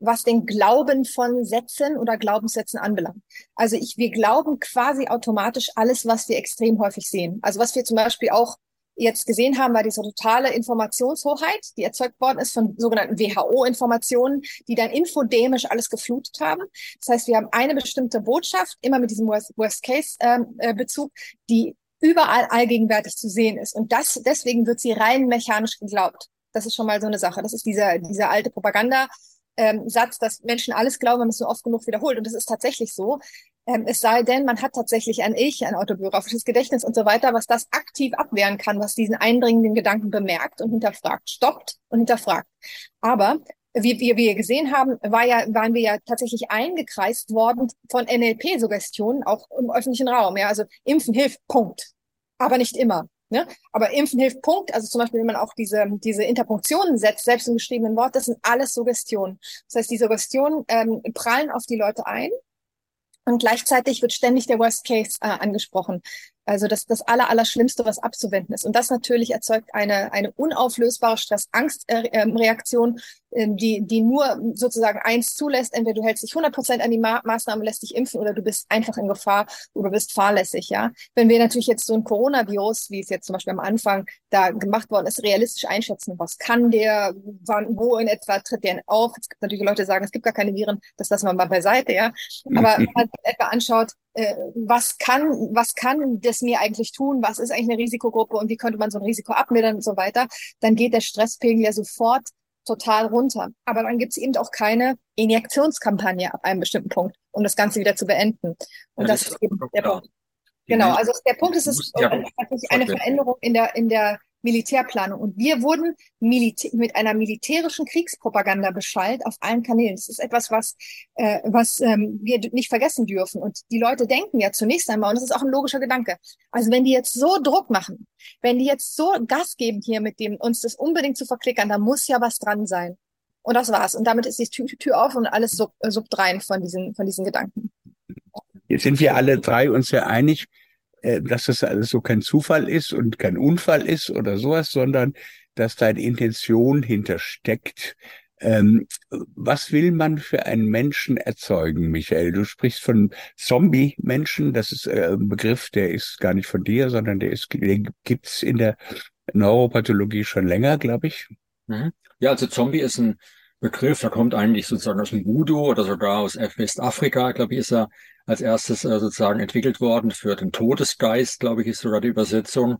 was den Glauben von Sätzen oder Glaubenssätzen anbelangt. Also ich, wir glauben quasi automatisch alles, was wir extrem häufig sehen. Also was wir zum Beispiel auch jetzt gesehen haben, war diese totale Informationshoheit, die erzeugt worden ist von sogenannten WHO-Informationen, die dann infodemisch alles geflutet haben. Das heißt, wir haben eine bestimmte Botschaft, immer mit diesem Worst-Case-Bezug, ähm, äh, die überall allgegenwärtig zu sehen ist. Und das, deswegen wird sie rein mechanisch geglaubt. Das ist schon mal so eine Sache. Das ist dieser, dieser alte Propaganda, ähm, Satz, dass Menschen alles glauben, wenn man es so oft genug wiederholt. Und das ist tatsächlich so. Ähm, es sei denn, man hat tatsächlich ein Ich, ein autobiografisches Gedächtnis und so weiter, was das aktiv abwehren kann, was diesen eindringenden Gedanken bemerkt und hinterfragt, stoppt und hinterfragt. Aber wie, wie wir gesehen haben, war ja, waren wir ja tatsächlich eingekreist worden von NLP-Suggestionen, auch im öffentlichen Raum. Ja, also Impfen hilft, Punkt. Aber nicht immer. Ne? Aber Impfen hilft, Punkt. Also zum Beispiel, wenn man auch diese, diese Interpunktionen setzt, selbst im geschriebenen Wort, das sind alles Suggestionen. Das heißt, die Suggestionen ähm, prallen auf die Leute ein und gleichzeitig wird ständig der Worst Case äh, angesprochen. Also das, das aller, aller Schlimmste, was abzuwenden ist. Und das natürlich erzeugt eine, eine unauflösbare Stress-Angst-Reaktion, ähm, die, die nur sozusagen eins zulässt. Entweder du hältst dich 100 Prozent an die Ma Maßnahme, lässt dich impfen oder du bist einfach in Gefahr oder bist fahrlässig, ja. Wenn wir natürlich jetzt so ein Coronavirus, wie es jetzt zum Beispiel am Anfang da gemacht worden ist, realistisch einschätzen, was kann der, wann, wo in etwa tritt der auf? Es gibt natürlich Leute, die sagen, es gibt gar keine Viren, das lassen wir mal beiseite, ja. Aber wenn man etwa anschaut, was kann, was kann das mir eigentlich tun? Was ist eigentlich eine Risikogruppe und wie könnte man so ein Risiko abmildern und so weiter? Dann geht der Stresspegel ja sofort total runter. Aber dann gibt es eben auch keine Injektionskampagne ab einem bestimmten Punkt, um das Ganze wieder zu beenden. Und ja, das, das, ist eben der Punkt. Genau, also der Punkt ist, es ist eine Veränderung in der, in der Militärplanung. Und wir wurden Militä mit einer militärischen Kriegspropaganda beschallt auf allen Kanälen. Das ist etwas, was, äh, was ähm, wir nicht vergessen dürfen. Und die Leute denken ja zunächst einmal, und das ist auch ein logischer Gedanke, also wenn die jetzt so Druck machen, wenn die jetzt so Gas geben hier mit dem, uns das unbedingt zu verklickern, da muss ja was dran sein. Und das war's. Und damit ist die Tür, Tür auf und alles sub, äh, subdrein von diesen, von diesen Gedanken. Jetzt sind wir alle drei uns sehr einig, dass das alles so kein Zufall ist und kein Unfall ist oder sowas, sondern dass da eine Intention hintersteckt. Ähm, was will man für einen Menschen erzeugen, Michael? Du sprichst von Zombie-Menschen. Das ist äh, ein Begriff, der ist gar nicht von dir, sondern der ist, den gibt's in der Neuropathologie schon länger, glaube ich. Mhm. Ja, also Zombie ist ein Begriff, der kommt eigentlich sozusagen aus dem Voodoo oder sogar aus Westafrika, glaube ich, ist er als erstes äh, sozusagen entwickelt worden. Für den Todesgeist, glaube ich, ist sogar die Übersetzung.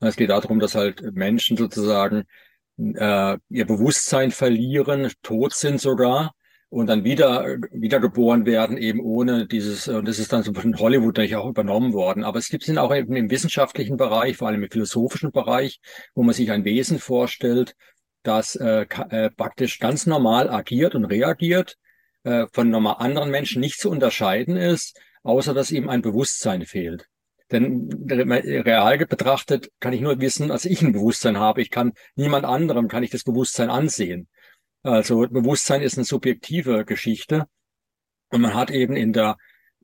Es geht darum, dass halt Menschen sozusagen äh, ihr Bewusstsein verlieren, tot sind sogar und dann wieder wiedergeboren werden, eben ohne dieses, und das ist dann so von Hollywood natürlich auch übernommen worden. Aber es gibt es auch eben im wissenschaftlichen Bereich, vor allem im philosophischen Bereich, wo man sich ein Wesen vorstellt, das äh, äh, praktisch ganz normal agiert und reagiert, äh, von normal anderen Menschen nicht zu unterscheiden ist, außer dass ihm ein Bewusstsein fehlt. Denn real betrachtet kann ich nur wissen, dass ich ein Bewusstsein habe. Ich kann niemand anderem kann ich das Bewusstsein ansehen. Also Bewusstsein ist eine subjektive Geschichte. Und man hat eben in der,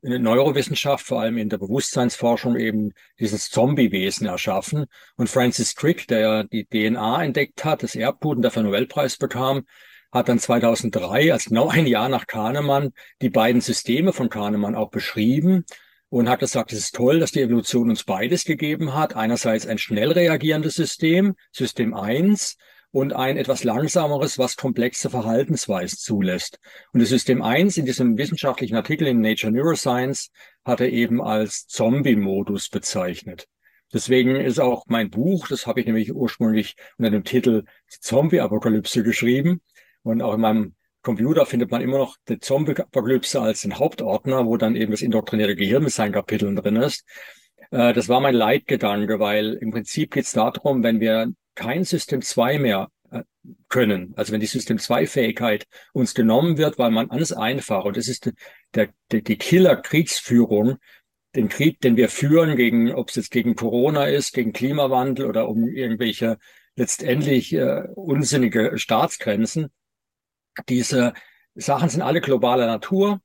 in der Neurowissenschaft, vor allem in der Bewusstseinsforschung eben dieses Zombie-Wesen erschaffen. Und Francis Crick, der ja die DNA entdeckt hat, das Erbgut und dafür Nobelpreis bekam, hat dann 2003, als genau ein Jahr nach Kahnemann, die beiden Systeme von Kahnemann auch beschrieben und hat gesagt, es ist toll, dass die Evolution uns beides gegeben hat. Einerseits ein schnell reagierendes System, System 1, und ein etwas langsameres, was komplexe Verhaltensweisen zulässt. Und das System 1 in diesem wissenschaftlichen Artikel in Nature Neuroscience hat er eben als Zombie-Modus bezeichnet. Deswegen ist auch mein Buch, das habe ich nämlich ursprünglich unter dem Titel Zombie-Apokalypse geschrieben, und auch in meinem Computer findet man immer noch die Zombie-Apokalypse als den Hauptordner, wo dann eben das indoktrinierte Gehirn mit seinen Kapiteln drin ist. Äh, das war mein Leitgedanke, weil im Prinzip geht es darum, wenn wir kein System 2 mehr äh, können, also wenn die System 2 Fähigkeit uns genommen wird, weil man alles einfach, und das ist der, der, die Killer-Kriegsführung, den Krieg, den wir führen, gegen, ob es jetzt gegen Corona ist, gegen Klimawandel oder um irgendwelche letztendlich äh, unsinnige Staatsgrenzen, diese Sachen sind alle globaler Natur,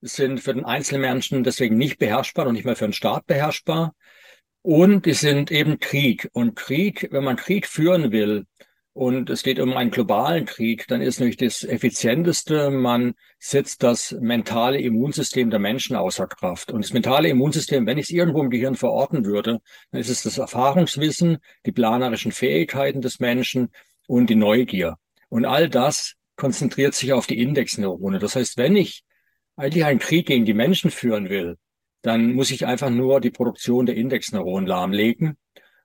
sind für den Einzelmenschen deswegen nicht beherrschbar und nicht mehr für den Staat beherrschbar. Und die sind eben Krieg. Und Krieg, wenn man Krieg führen will, und es geht um einen globalen Krieg, dann ist nämlich das Effizienteste, man setzt das mentale Immunsystem der Menschen außer Kraft. Und das mentale Immunsystem, wenn ich es irgendwo im Gehirn verorten würde, dann ist es das Erfahrungswissen, die planerischen Fähigkeiten des Menschen und die Neugier. Und all das konzentriert sich auf die Indexneurone. Das heißt, wenn ich eigentlich einen Krieg gegen die Menschen führen will, dann muss ich einfach nur die Produktion der Indexneuronen lahmlegen.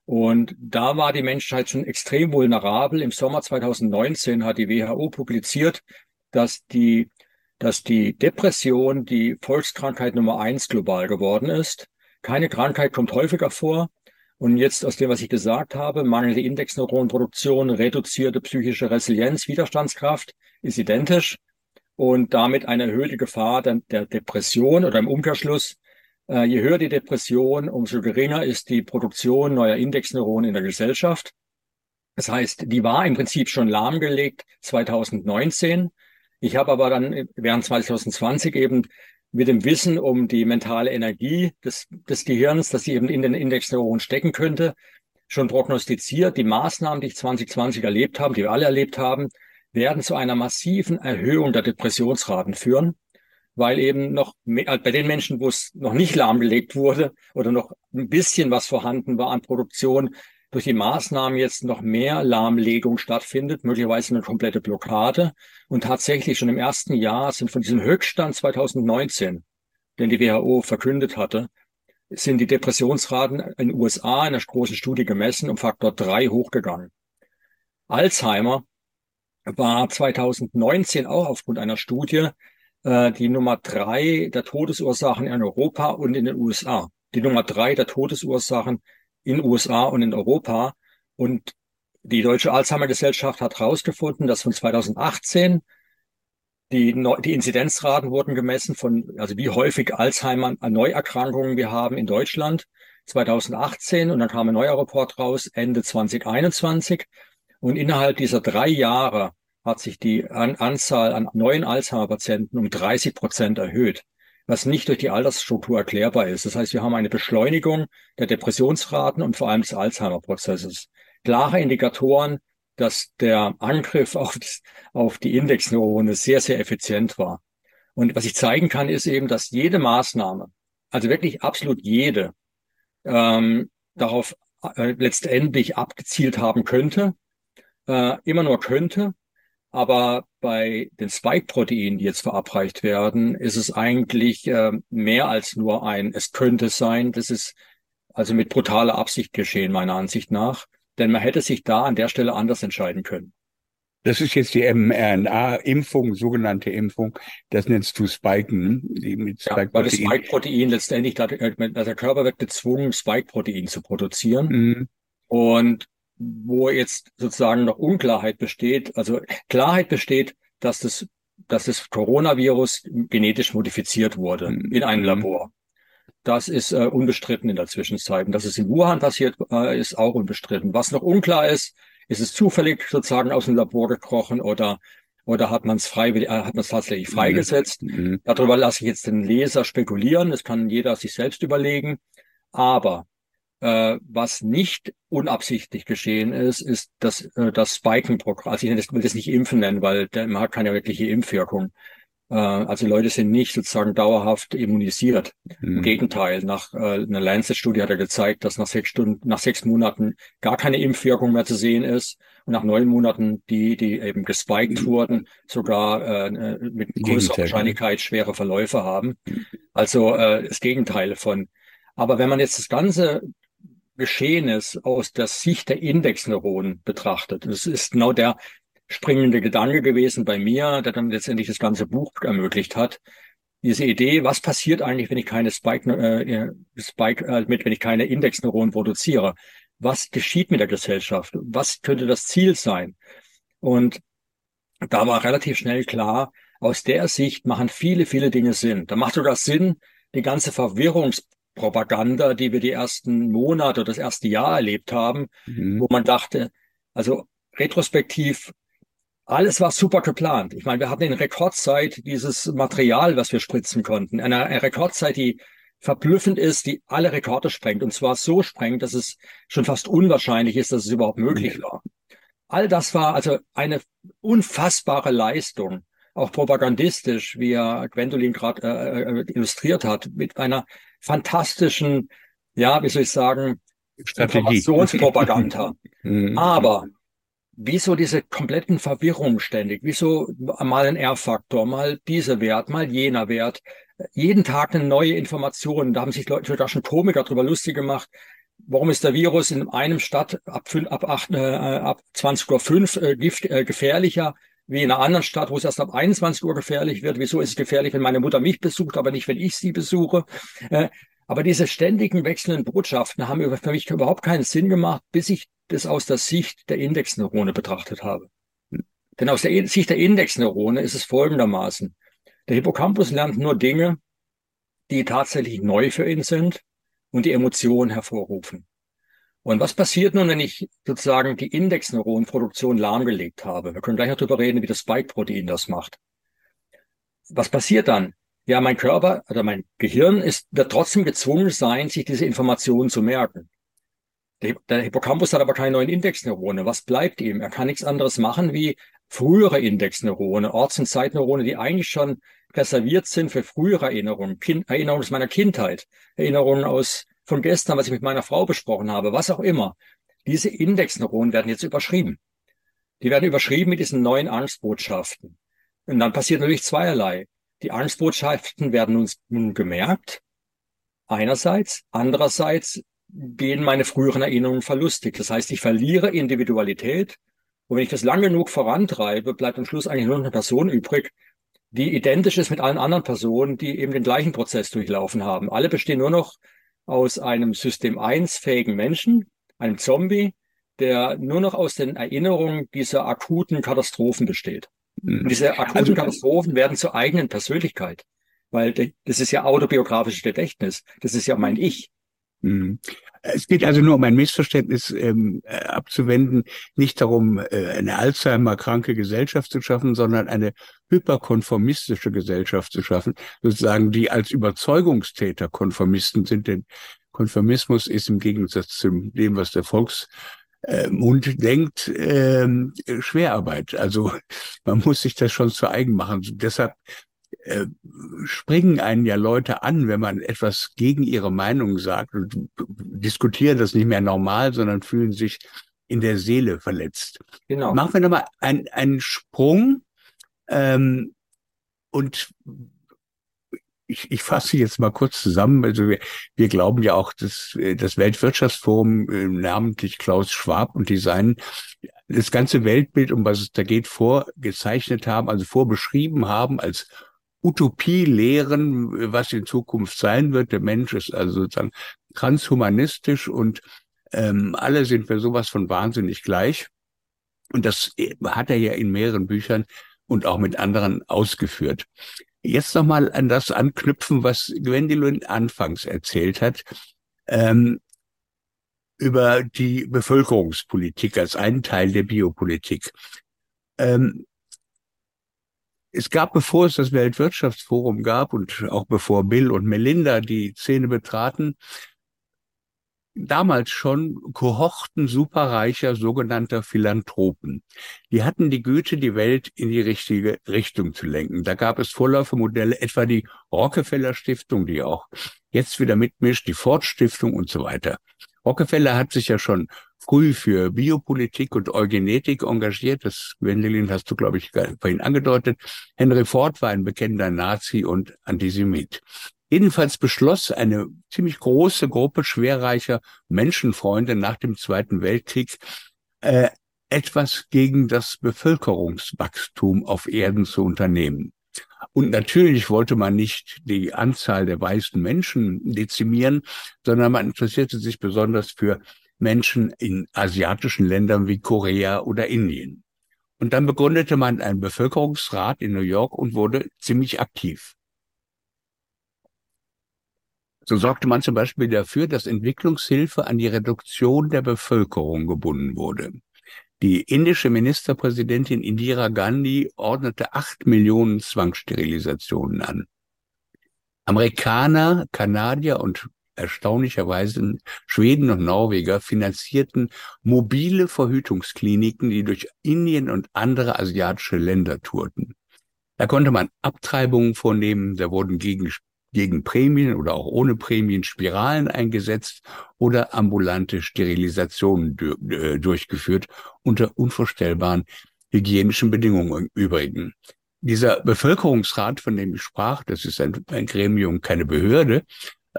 Und da war die Menschheit schon extrem vulnerabel. Im Sommer 2019 hat die WHO publiziert, dass die, dass die Depression die Volkskrankheit Nummer eins global geworden ist. Keine Krankheit kommt häufiger vor. Und jetzt aus dem, was ich gesagt habe, mangelnde Indexneuronenproduktion, reduzierte psychische Resilienz, Widerstandskraft ist identisch und damit eine erhöhte Gefahr der, Depression oder im Umkehrschluss, je höher die Depression, umso geringer ist die Produktion neuer Indexneuronen in der Gesellschaft. Das heißt, die war im Prinzip schon lahmgelegt 2019. Ich habe aber dann während 2020 eben mit dem Wissen um die mentale Energie des, des Gehirns, das eben in den Indexneuronen stecken könnte, schon prognostiziert, die Maßnahmen, die ich 2020 erlebt habe, die wir alle erlebt haben, werden zu einer massiven Erhöhung der Depressionsraten führen, weil eben noch mehr, bei den Menschen, wo es noch nicht lahmgelegt wurde oder noch ein bisschen was vorhanden war an Produktion, durch die Maßnahmen jetzt noch mehr Lahmlegung stattfindet, möglicherweise eine komplette Blockade. Und tatsächlich schon im ersten Jahr sind von diesem Höchststand 2019 den die WHO verkündet hatte, sind die Depressionsraten in den USA in einer großen Studie gemessen um Faktor drei hochgegangen. Alzheimer war 2019 auch aufgrund einer Studie äh, die Nummer drei der Todesursachen in Europa und in den USA. Die Nummer drei der Todesursachen in USA und in Europa. Und die Deutsche Alzheimer Gesellschaft hat herausgefunden, dass von 2018 die, die Inzidenzraten wurden gemessen von, also wie häufig Alzheimer Neuerkrankungen wir haben in Deutschland 2018 und dann kam ein neuer Report raus Ende 2021 und innerhalb dieser drei Jahre hat sich die an Anzahl an neuen Alzheimer-Patienten um 30 Prozent erhöht, was nicht durch die Altersstruktur erklärbar ist. Das heißt, wir haben eine Beschleunigung der Depressionsraten und vor allem des Alzheimer-Prozesses. Klare Indikatoren, dass der Angriff auf, das, auf die Indexneurone sehr, sehr effizient war. Und was ich zeigen kann, ist eben, dass jede Maßnahme, also wirklich absolut jede, ähm, darauf äh, letztendlich abgezielt haben könnte, äh, immer nur könnte. Aber bei den Spike-Proteinen, die jetzt verabreicht werden, ist es eigentlich äh, mehr als nur ein, es könnte sein. Das ist also mit brutaler Absicht geschehen, meiner Ansicht nach. Denn man hätte sich da an der Stelle anders entscheiden können. Das ist jetzt die mRNA-Impfung, sogenannte Impfung. Das nennst du Spiken. Die mit Spike ja, weil das Spike-Protein letztendlich, also der Körper wird gezwungen, Spike-Protein zu produzieren. Mhm. Und wo jetzt sozusagen noch Unklarheit besteht, also Klarheit besteht, dass das, dass das Coronavirus genetisch modifiziert wurde mhm. in einem Labor. Das ist äh, unbestritten in der Zwischenzeit. Und dass es in Wuhan passiert äh, ist auch unbestritten. Was noch unklar ist, ist es zufällig sozusagen aus dem Labor gekrochen oder oder hat man es freiwillig, äh, hat man es tatsächlich mhm. freigesetzt? Mhm. Darüber lasse ich jetzt den Leser spekulieren. Das kann jeder sich selbst überlegen. Aber was nicht unabsichtlich geschehen ist, ist das, äh, das Spiken-Programm. Also ich will das nicht impfen nennen, weil der hat keine wirkliche Impfwirkung. Äh, also Leute sind nicht sozusagen dauerhaft immunisiert. Mhm. Im Gegenteil, nach äh, einer Lancet-Studie hat er gezeigt, dass nach sechs Stunden, nach sechs Monaten gar keine Impfwirkung mehr zu sehen ist und nach neun Monaten die, die eben gespiked mhm. wurden, sogar äh, mit größerer Wahrscheinlichkeit schwere Verläufe haben. Also äh, das Gegenteil von. Aber wenn man jetzt das Ganze Geschehenes aus der Sicht der Indexneuronen betrachtet. Das ist genau der springende Gedanke gewesen bei mir, der dann letztendlich das ganze Buch ermöglicht hat. Diese Idee, was passiert eigentlich, wenn ich keine Spike, äh, Spike äh, mit, wenn ich keine Indexneuronen produziere? Was geschieht mit der Gesellschaft? Was könnte das Ziel sein? Und da war relativ schnell klar, aus der Sicht machen viele, viele Dinge Sinn. Da macht sogar Sinn, die ganze Verwirrungs Propaganda, die wir die ersten Monate oder das erste Jahr erlebt haben, mhm. wo man dachte, also retrospektiv, alles war super geplant. Ich meine, wir hatten in Rekordzeit dieses Material, was wir spritzen konnten. Eine, eine Rekordzeit, die verblüffend ist, die alle Rekorde sprengt. Und zwar so sprengt, dass es schon fast unwahrscheinlich ist, dass es überhaupt möglich mhm. war. All das war also eine unfassbare Leistung, auch propagandistisch, wie er Gwendolin gerade äh, äh illustriert hat, mit einer fantastischen, ja, wie soll ich sagen, Informationspropaganda. <laughs> Mhm. Aber wieso diese kompletten Verwirrungen ständig? Wieso mal ein R-Faktor, mal dieser Wert, mal jener Wert? Jeden Tag eine neue Information. Da haben sich Leute sogar schon Komiker drüber lustig gemacht. Warum ist der Virus in einem Stadt ab, 5, ab, 8, äh, ab 20.05 Uhr äh, gift, äh, gefährlicher wie in einer anderen Stadt, wo es erst ab 21 Uhr gefährlich wird. Wieso ist es gefährlich, wenn meine Mutter mich besucht, aber nicht, wenn ich sie besuche? Äh, aber diese ständigen wechselnden Botschaften haben für mich überhaupt keinen Sinn gemacht, bis ich das aus der Sicht der Indexneurone betrachtet habe. Denn aus der Sicht der Indexneurone ist es folgendermaßen. Der Hippocampus lernt nur Dinge, die tatsächlich neu für ihn sind und die Emotionen hervorrufen. Und was passiert nun, wenn ich sozusagen die Indexneuronenproduktion lahmgelegt habe? Wir können gleich noch darüber reden, wie das Spike-Protein das macht. Was passiert dann? Ja, mein Körper oder mein Gehirn ist, wird trotzdem gezwungen sein, sich diese Informationen zu merken. Der, der Hippocampus hat aber keine neuen Indexneurone. Was bleibt ihm? Er kann nichts anderes machen wie frühere Indexneurone, Orts- und Zeitneurone, die eigentlich schon reserviert sind für frühere Erinnerungen, kind, Erinnerungen aus meiner Kindheit, Erinnerungen aus von gestern, was ich mit meiner Frau besprochen habe, was auch immer. Diese Indexneuronen werden jetzt überschrieben. Die werden überschrieben mit diesen neuen Angstbotschaften. Und dann passiert natürlich zweierlei. Die Angstbotschaften werden uns nun gemerkt. Einerseits. Andererseits gehen meine früheren Erinnerungen verlustig. Das heißt, ich verliere Individualität. Und wenn ich das lang genug vorantreibe, bleibt am Schluss eigentlich nur eine Person übrig, die identisch ist mit allen anderen Personen, die eben den gleichen Prozess durchlaufen haben. Alle bestehen nur noch aus einem System 1 fähigen Menschen, einem Zombie, der nur noch aus den Erinnerungen dieser akuten Katastrophen besteht. Und diese akuten also, Katastrophen werden zur eigenen Persönlichkeit, weil das ist ja autobiografisches Gedächtnis. Das ist ja mein Ich. Mhm. Es geht also nur um ein Missverständnis ähm, äh, abzuwenden, nicht darum, äh, eine Alzheimer-kranke Gesellschaft zu schaffen, sondern eine hyperkonformistische Gesellschaft zu schaffen, sozusagen, die als Überzeugungstäter Konformisten sind. Denn Konformismus ist im Gegensatz zu dem, was der Volks äh, Mund denkt, äh, Schwerarbeit. Also <laughs> man muss sich das schon zu eigen machen. Deshalb äh, springen einen ja Leute an, wenn man etwas gegen ihre Meinung sagt und diskutieren das nicht mehr normal, sondern fühlen sich in der Seele verletzt. Genau. Machen wir nochmal einen, einen Sprung ähm, und ich, ich fasse jetzt mal kurz zusammen. Also wir, wir glauben ja auch, dass das Weltwirtschaftsforum, äh, namentlich Klaus Schwab und die seinen, das ganze Weltbild, um was es da geht, vorgezeichnet haben, also vorbeschrieben haben als Utopie lehren, was in Zukunft sein wird. Der Mensch ist also sozusagen transhumanistisch und ähm, alle sind wir sowas von wahnsinnig gleich. Und das äh, hat er ja in mehreren Büchern und auch mit anderen ausgeführt. Jetzt nochmal an das anknüpfen, was Gwendolyn anfangs erzählt hat, ähm, über die Bevölkerungspolitik als einen Teil der Biopolitik. Ähm, es gab, bevor es das Weltwirtschaftsforum gab und auch bevor Bill und Melinda die Szene betraten, damals schon Kohorten superreicher sogenannter Philanthropen. Die hatten die Güte, die Welt in die richtige Richtung zu lenken. Da gab es Vorläufermodelle, etwa die Rockefeller Stiftung, die auch jetzt wieder mitmischt, die Ford Stiftung und so weiter. Rockefeller hat sich ja schon früh für Biopolitik und Eugenetik engagiert. Das, Gwendoline, hast du, glaube ich, vorhin angedeutet. Henry Ford war ein bekennender Nazi und Antisemit. Jedenfalls beschloss eine ziemlich große Gruppe schwerreicher Menschenfreunde nach dem Zweiten Weltkrieg, äh, etwas gegen das Bevölkerungswachstum auf Erden zu unternehmen. Und natürlich wollte man nicht die Anzahl der weißen Menschen dezimieren, sondern man interessierte sich besonders für Menschen in asiatischen Ländern wie Korea oder Indien. Und dann begründete man einen Bevölkerungsrat in New York und wurde ziemlich aktiv. So sorgte man zum Beispiel dafür, dass Entwicklungshilfe an die Reduktion der Bevölkerung gebunden wurde. Die indische Ministerpräsidentin Indira Gandhi ordnete acht Millionen Zwangssterilisationen an. Amerikaner, Kanadier und erstaunlicherweise Schweden und Norweger finanzierten mobile Verhütungskliniken, die durch Indien und andere asiatische Länder tourten. Da konnte man Abtreibungen vornehmen, da wurden gegen, gegen Prämien oder auch ohne Prämien Spiralen eingesetzt oder ambulante Sterilisationen äh, durchgeführt unter unvorstellbaren hygienischen Bedingungen im Übrigen. Dieser Bevölkerungsrat, von dem ich sprach, das ist ein, ein Gremium, keine Behörde,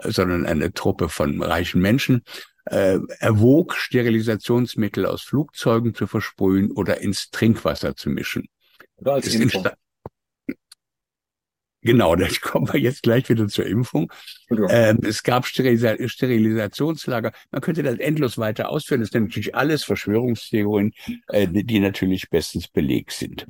sondern eine Truppe von reichen Menschen, äh, erwog, Sterilisationsmittel aus Flugzeugen zu versprühen oder ins Trinkwasser zu mischen. Oder als Impfung. Genau, <laughs> da kommen wir jetzt gleich wieder zur Impfung. Ähm, es gab Steril Sterilisationslager. Man könnte das endlos weiter ausführen. Das sind natürlich alles Verschwörungstheorien, äh, die natürlich bestens belegt sind.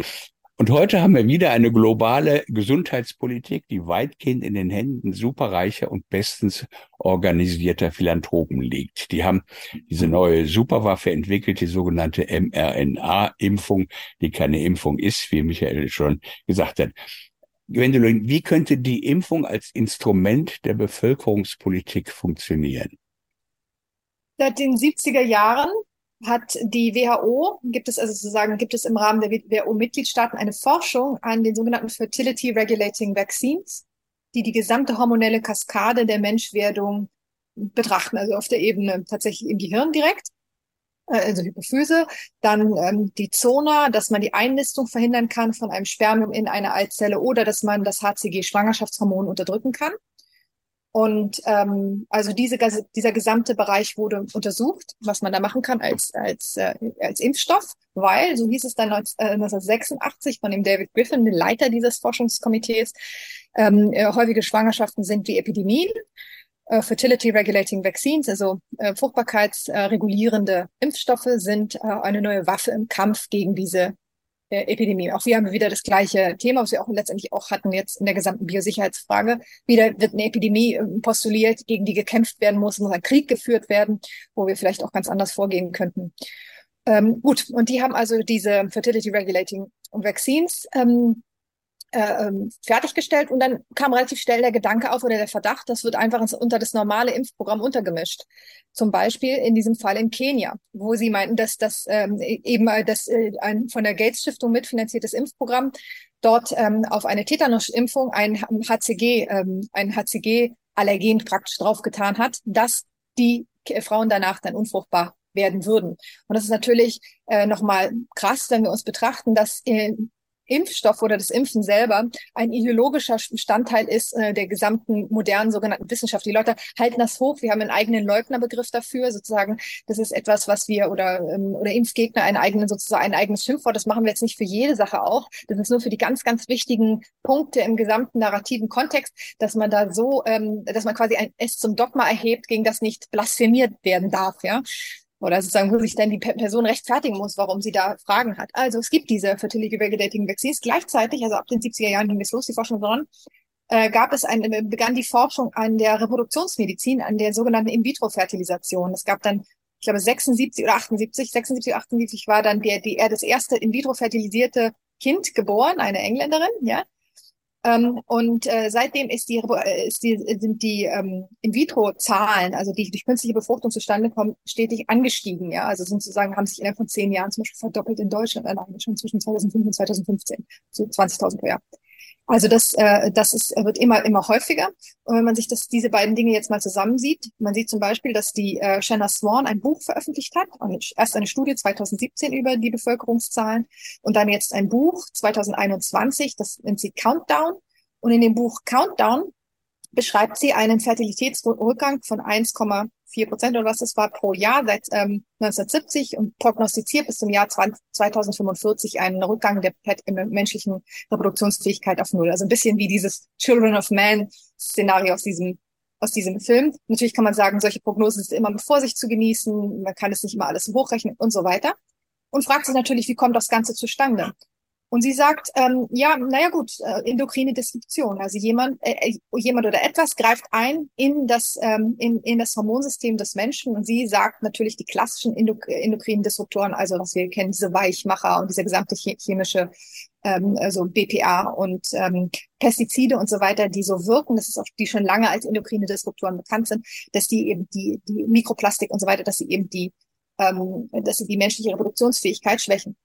Und heute haben wir wieder eine globale Gesundheitspolitik, die weitgehend in den Händen superreicher und bestens organisierter Philanthropen liegt. Die haben diese neue Superwaffe entwickelt, die sogenannte mRNA-Impfung, die keine Impfung ist, wie Michael schon gesagt hat. Gwendolyn, wie könnte die Impfung als Instrument der Bevölkerungspolitik funktionieren? Seit den 70er Jahren hat die WHO, gibt es also sozusagen, gibt es im Rahmen der WHO-Mitgliedstaaten eine Forschung an den sogenannten Fertility Regulating Vaccines, die die gesamte hormonelle Kaskade der Menschwerdung betrachten, also auf der Ebene tatsächlich im Gehirn direkt. Äh, also Hypophyse, dann ähm, die Zona, dass man die Einnistung verhindern kann von einem Spermium in eine Eizelle oder dass man das HCG-Schwangerschaftshormon unterdrücken kann. Und ähm, also diese, dieser gesamte Bereich wurde untersucht, was man da machen kann als, als, äh, als Impfstoff, weil, so hieß es dann 1986 von dem David Griffin, dem Leiter dieses Forschungskomitees, ähm, äh, häufige Schwangerschaften sind wie Epidemien. Äh, Fertility Regulating Vaccines, also äh, fruchtbarkeitsregulierende Impfstoffe, sind äh, eine neue Waffe im Kampf gegen diese äh, Epidemie. Auch wir haben wieder das gleiche Thema, was wir auch letztendlich auch hatten jetzt in der gesamten Biosicherheitsfrage. Wieder wird eine Epidemie ähm, postuliert, gegen die gekämpft werden muss, muss ein Krieg geführt werden, wo wir vielleicht auch ganz anders vorgehen könnten. Ähm, gut, und die haben also diese Fertility Regulating Vaccines ähm, äh, ähm, fertiggestellt und dann kam relativ schnell der Gedanke auf oder der Verdacht, das wird einfach unter das normale Impfprogramm untergemischt. Zum Beispiel in diesem Fall in Kenia, wo sie meinten, dass das ähm, e-, eben das äh, ein von der Gates Stiftung mitfinanziertes Impfprogramm dort ähm, auf eine Tetanus-Impfung ein HCG, ähm, ein HCG-Allergen praktisch draufgetan hat, dass die Frauen danach dann unfruchtbar werden würden. Und das ist natürlich äh, nochmal krass, wenn wir uns betrachten, dass äh, Impfstoff oder das Impfen selber ein ideologischer Bestandteil ist äh, der gesamten modernen sogenannten Wissenschaft. Die Leute halten das hoch. Wir haben einen eigenen Leugnerbegriff dafür, sozusagen. Das ist etwas, was wir oder ähm, oder Impfgegner einen eigenen sozusagen ein eigenes Schimpfwort. Das machen wir jetzt nicht für jede Sache auch. Das ist nur für die ganz ganz wichtigen Punkte im gesamten narrativen Kontext, dass man da so, ähm, dass man quasi ein S zum Dogma erhebt, gegen das nicht blasphemiert werden darf. Ja, oder sozusagen, wo sich dann die Person rechtfertigen muss, warum sie da Fragen hat. Also es gibt diese Fertility Regulating Vaccines. Gleichzeitig, also ab den 70er Jahren ging es los, die Forschung voran, äh, gab es ein, äh, begann die Forschung an der Reproduktionsmedizin, an der sogenannten In-vitro-Fertilisation. Es gab dann, ich glaube, 76 oder 78, 76, 78 war dann der, die, er das erste In-vitro-fertilisierte Kind geboren, eine Engländerin, ja. Ähm, und äh, seitdem ist die, äh, ist die, sind die ähm, In-vitro-Zahlen, also die durch künstliche Befruchtung zustande kommen, stetig angestiegen. Ja, also sozusagen haben sich innerhalb von zehn Jahren zum Beispiel verdoppelt in Deutschland, alleine schon zwischen 2005 und 2015, so 20.000 pro Jahr. Also das, äh, das ist, wird immer, immer häufiger. Und wenn man sich das, diese beiden Dinge jetzt mal zusammensieht, man sieht zum Beispiel, dass die äh, Shanna Swan ein Buch veröffentlicht hat, erst eine Studie 2017 über die Bevölkerungszahlen und dann jetzt ein Buch 2021, das nennt sie Countdown. Und in dem Buch Countdown beschreibt sie einen Fertilitätsrückgang von 1,4 Prozent oder was das war pro Jahr seit ähm, 1970 und prognostiziert bis zum Jahr 20, 2045 einen Rückgang der menschlichen Reproduktionsfähigkeit auf Null. Also ein bisschen wie dieses Children of Man Szenario aus diesem aus diesem Film. Natürlich kann man sagen, solche Prognosen sind immer mit Vorsicht zu genießen. Man kann es nicht immer alles hochrechnen und so weiter. Und fragt sich natürlich, wie kommt das Ganze zustande? Und sie sagt, ähm, ja, naja gut, äh, endokrine Disruption. Also jemand, äh, äh, jemand oder etwas greift ein in das, ähm, in, in das Hormonsystem des Menschen. Und sie sagt natürlich die klassischen Endok endokrinen Disruptoren, also was wir kennen, diese Weichmacher und diese gesamte chemische, ähm, also BPA und ähm, Pestizide und so weiter, die so wirken, das ist auch die schon lange als endokrine Disruptoren bekannt sind, dass die eben die, die Mikroplastik und so weiter, dass sie eben die, ähm, dass sie die menschliche Reproduktionsfähigkeit schwächen.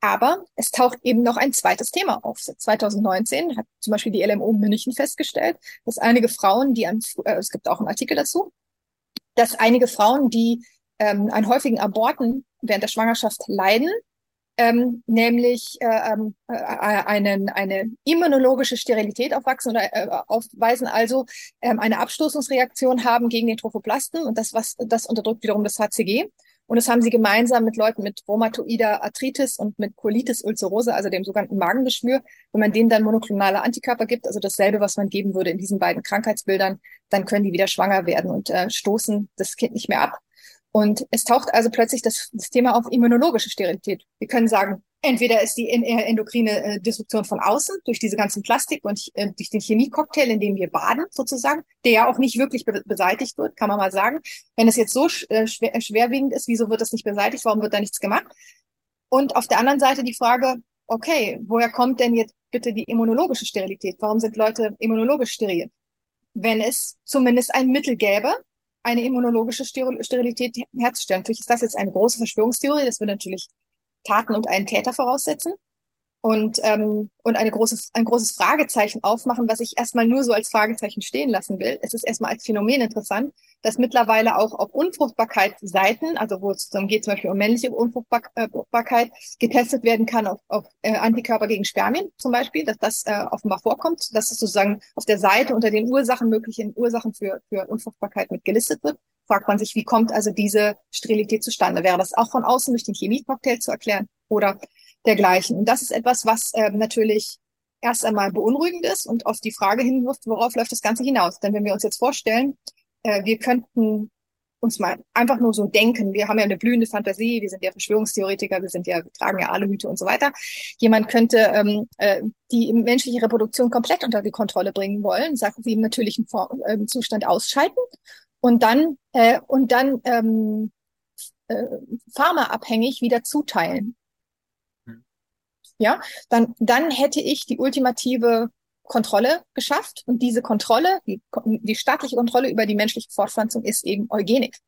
Aber es taucht eben noch ein zweites Thema auf. 2019 hat zum Beispiel die LMO München festgestellt, dass einige Frauen, die an, äh, es gibt auch einen Artikel dazu, dass einige Frauen, die ähm, an häufigen Aborten während der Schwangerschaft leiden, ähm, nämlich äh, ähm, äh, einen, eine immunologische Sterilität aufwachsen oder äh, aufweisen, also ähm, eine Abstoßungsreaktion haben gegen den Trophoplasten und das, was das unterdrückt wiederum das HCG. Und das haben sie gemeinsam mit Leuten mit rheumatoider Arthritis und mit Colitis ulcerosa, also dem sogenannten Magengeschwür. Wenn man denen dann monoklonale Antikörper gibt, also dasselbe, was man geben würde in diesen beiden Krankheitsbildern, dann können die wieder schwanger werden und äh, stoßen das Kind nicht mehr ab. Und es taucht also plötzlich das, das Thema auf immunologische Sterilität. Wir können sagen, entweder ist die äh, endokrine äh, Disruption von außen durch diese ganzen Plastik und äh, durch den Chemiecocktail, in dem wir baden sozusagen, der ja auch nicht wirklich be beseitigt wird, kann man mal sagen. Wenn es jetzt so schwer, schwerwiegend ist, wieso wird das nicht beseitigt? Warum wird da nichts gemacht? Und auf der anderen Seite die Frage, okay, woher kommt denn jetzt bitte die immunologische Sterilität? Warum sind Leute immunologisch steril? Wenn es zumindest ein Mittel gäbe, eine immunologische Sterilität herzustellen. Natürlich ist das jetzt eine große Verschwörungstheorie, das würde natürlich Taten und einen Täter voraussetzen. und, ähm, und eine große, ein großes Fragezeichen aufmachen, was ich erstmal nur so als Fragezeichen stehen lassen will. Es ist erstmal als Phänomen interessant, dass mittlerweile auch auf Unfruchtbarkeitsseiten, also wo es darum geht, zum Beispiel um männliche Unfruchtbarkeit, getestet werden kann auf, auf äh, Antikörper gegen Spermien zum Beispiel, dass das äh, offenbar vorkommt, dass es sozusagen auf der Seite unter den Ursachen, möglichen Ursachen für, für Unfruchtbarkeit mit gelistet wird. Fragt man sich, wie kommt also diese Sterilität zustande? Wäre das auch von außen durch den Chemiecocktail zu erklären? Oder dergleichen. Und das ist etwas, was äh, natürlich erst einmal beunruhigend ist und auf die Frage hinwirft, worauf läuft das Ganze hinaus? Denn wenn wir uns jetzt vorstellen, äh, wir könnten uns mal einfach nur so denken, wir haben ja eine blühende Fantasie, wir sind ja Verschwörungstheoretiker, wir sind ja, wir tragen ja Aluhüte und so weiter. Jemand könnte ähm, äh, die menschliche Reproduktion komplett unter die Kontrolle bringen wollen, sagt sie im natürlichen Form, äh, Zustand ausschalten und dann äh, und dann ähm, äh, pharmaabhängig wieder zuteilen ja, dann, dann hätte ich die ultimative Kontrolle geschafft. Und diese Kontrolle, die, die staatliche Kontrolle über die menschliche Fortpflanzung ist eben Eugenik.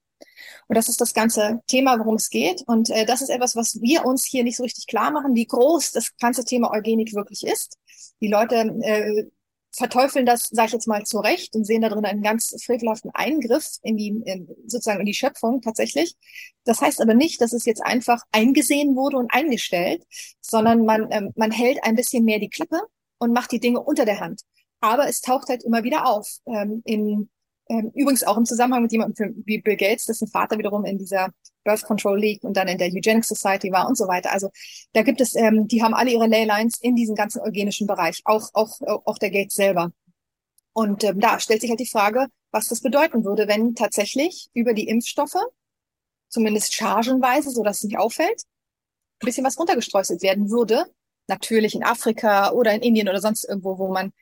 Und das ist das ganze Thema, worum es geht. Und äh, das ist etwas, was wir uns hier nicht so richtig klar machen, wie groß das ganze Thema Eugenik wirklich ist. Die Leute äh, verteufeln das, sage ich jetzt mal, zu Recht und sehen da drin einen ganz frevelhaften Eingriff in die, in, sozusagen in die Schöpfung tatsächlich. Das heißt aber nicht, dass es jetzt einfach eingesehen wurde und eingestellt, sondern man, ähm, man hält ein bisschen mehr die Klappe und macht die Dinge unter der Hand. Aber es taucht halt immer wieder auf ähm, in ähm, übrigens auch im Zusammenhang mit jemandem wie Bill Gates, dessen Vater wiederum in dieser Birth Control League und dann in der Eugenics Society war und so weiter. Also da gibt es, ähm, die haben alle ihre Leylines in diesem ganzen eugenischen Bereich, auch, auch, auch der Gates selber. Und ähm, da stellt sich halt die Frage, was das bedeuten würde, wenn tatsächlich über die Impfstoffe, zumindest chargenweise, so dass es nicht auffällt, ein bisschen was runtergestreuselt werden würde. Natürlich in Afrika oder in Indien oder sonst irgendwo, wo man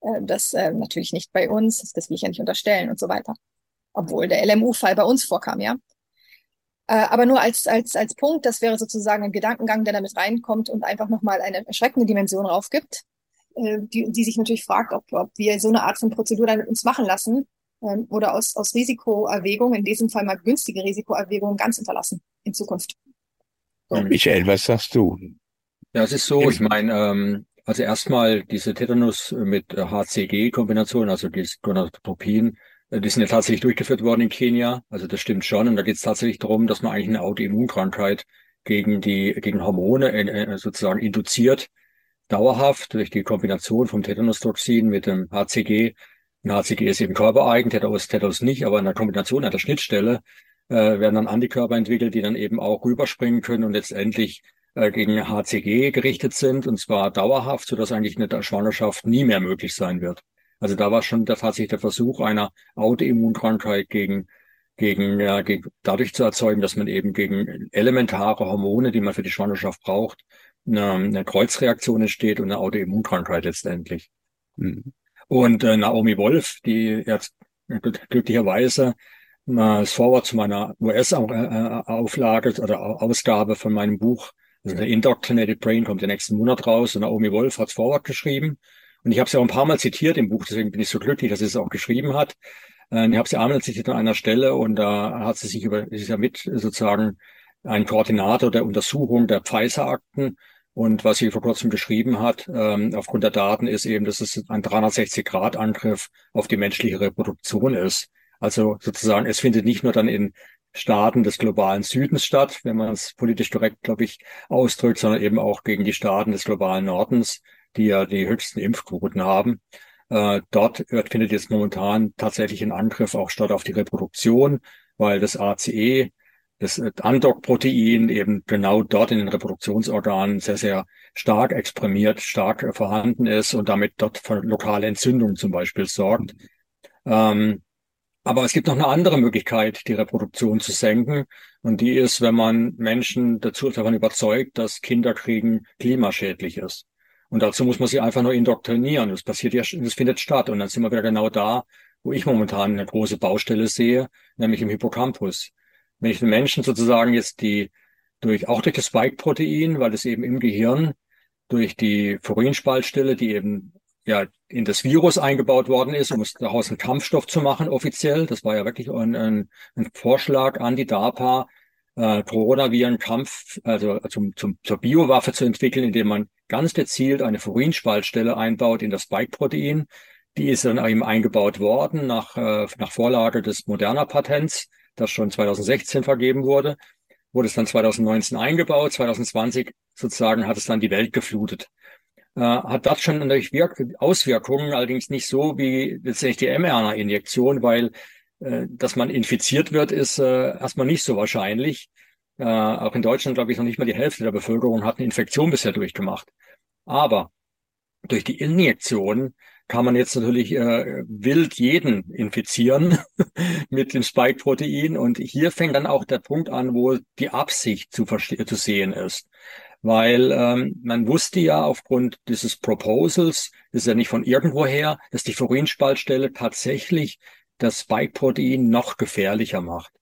äh, das äh, natürlich nicht bei uns, das will ich ja nicht unterstellen und so weiter. Obwohl der LMU-Fall bei uns vorkam, ja. Äh, aber nur als, als, als Punkt, das wäre sozusagen ein Gedankengang, der damit reinkommt und einfach nochmal eine erschreckende Dimension raufgibt, äh, die, die sich natürlich fragt, ob, ob wir so eine Art von Prozedur dann mit uns machen lassen ähm, oder aus, aus Risikoerwägung, in diesem Fall mal günstige Risikoerwägungen, ganz unterlassen in Zukunft. So. Michael, was sagst du? Ja, es ist so, ich meine, ähm, also erstmal diese Tetanus mit HCG-Kombination, also dieses Gonadotropin, äh, die sind ja tatsächlich durchgeführt worden in Kenia. Also das stimmt schon. Und da geht es tatsächlich darum, dass man eigentlich eine Autoimmunkrankheit gegen die gegen Hormone äh, sozusagen induziert, dauerhaft durch die Kombination vom Tetanustoxin mit dem HCG. Ein HCG ist eben körpereigen, Tetanus, Tetanus nicht, aber in der Kombination an der Schnittstelle äh, werden dann Antikörper entwickelt, die dann eben auch rüberspringen können und letztendlich äh, gegen HCG gerichtet sind, und zwar dauerhaft, sodass eigentlich eine Schwangerschaft nie mehr möglich sein wird. Also da war schon tatsächlich der Versuch einer Autoimmunkrankheit gegen gegen, ja, gegen dadurch zu erzeugen, dass man eben gegen elementare Hormone, die man für die Schwangerschaft braucht, eine, eine Kreuzreaktion entsteht und eine Autoimmunkrankheit letztendlich. Mhm. Und äh, Naomi Wolf, die jetzt glücklicherweise äh, das Vorwort zu meiner US-Auflage äh, oder Ausgabe von meinem Buch also der Indoctrinated Brain kommt den nächsten Monat raus und Naomi Wolf hat Vorwort geschrieben. Und ich habe sie auch ein paar Mal zitiert im Buch, deswegen bin ich so glücklich, dass sie es auch geschrieben hat. Äh, ich habe sie einmal zitiert an einer Stelle und da hat sie sich über, sie ist ja mit sozusagen ein Koordinator der Untersuchung der Pfizer-Akten. Und was sie vor kurzem geschrieben hat, ähm, aufgrund der Daten, ist eben, dass es ein 360-Grad-Angriff auf die menschliche Reproduktion ist. Also sozusagen, es findet nicht nur dann in Staaten des globalen Südens statt, wenn man es politisch korrekt, glaube ich, ausdrückt, sondern eben auch gegen die Staaten des globalen Nordens, die ja die höchsten Impfquoten haben. Äh, dort findet jetzt momentan tatsächlich ein Angriff auch statt auf die Reproduktion, weil das ACE, das Andock-Protein eben genau dort in den Reproduktionsorganen sehr, sehr stark exprimiert, stark vorhanden ist und damit dort für lokale Entzündungen zum Beispiel sorgt. Ähm, aber es gibt noch eine andere Möglichkeit, die Reproduktion zu senken. Und die ist, wenn man Menschen dazu davon überzeugt, dass Kinderkriegen klimaschädlich ist. Und dazu muss man sie einfach nur indoktrinieren. Das passiert ja, das findet statt. Und dann sind wir wieder genau da, wo ich momentan eine große Baustelle sehe, nämlich im Hippocampus. Wenn ich den Menschen sozusagen jetzt die durch, auch durch das Spike-Protein, weil es eben im Gehirn durch die Furinspaltstelle, die eben ja in das Virus eingebaut worden ist, um es daraus einen Kampfstoff zu machen, offiziell. Das war ja wirklich ein, ein, ein Vorschlag an die DARPA, äh, Coronaviren-Kampf, also zum, zum, zur Biowaffe zu entwickeln, indem man ganz gezielt eine Furinspaltstelle einbaut in das Spike-Protein. Die ist dann eben eingebaut worden nach, äh, nach Vorlage des Moderna-Patents, das schon 2016 vergeben wurde. Wurde es dann 2019 eingebaut, 2020 sozusagen hat es dann die Welt geflutet. Äh, hat das schon natürlich Wirk Auswirkungen, allerdings nicht so wie letztendlich die mRNA-Injektion, weil äh, dass man infiziert wird, ist äh, erstmal nicht so wahrscheinlich. Äh, auch in Deutschland, glaube ich, noch nicht mal die Hälfte der Bevölkerung hat eine Infektion bisher durchgemacht. Aber durch die Injektion kann man jetzt natürlich äh, wild jeden infizieren <laughs> mit dem Spike-Protein. Und hier fängt dann auch der Punkt an, wo die Absicht zu, zu sehen ist. Weil ähm, man wusste ja aufgrund dieses Proposals, das ist ja nicht von irgendwoher, dass die Furinspaltstelle tatsächlich das Spike-Protein noch gefährlicher macht.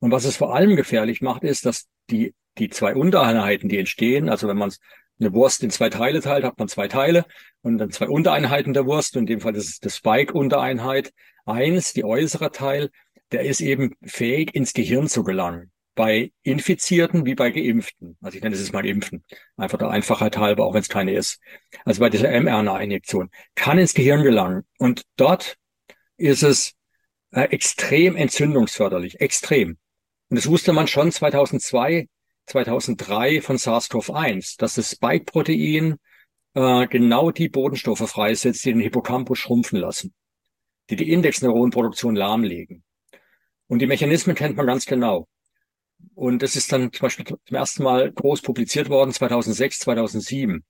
Und was es vor allem gefährlich macht, ist, dass die, die zwei Untereinheiten, die entstehen, also wenn man eine Wurst in zwei Teile teilt, hat man zwei Teile und dann zwei Untereinheiten der Wurst. In dem Fall ist das Spike-Untereinheit. Eins, die äußere Teil, der ist eben fähig, ins Gehirn zu gelangen. Bei Infizierten wie bei Geimpften. Also ich nenne es mal Impfen. Einfach der Einfachheit halber, auch wenn es keine ist. Also bei dieser mRNA-Injektion. Kann ins Gehirn gelangen. Und dort ist es äh, extrem entzündungsförderlich, extrem. Und das wusste man schon 2002, 2003 von SARS-CoV-1, dass das Spike-Protein äh, genau die Bodenstoffe freisetzt, die den Hippocampus schrumpfen lassen, die die Indexneuronproduktion lahmlegen. Und die Mechanismen kennt man ganz genau. Und das ist dann zum Beispiel zum ersten Mal groß publiziert worden 2006, 2007.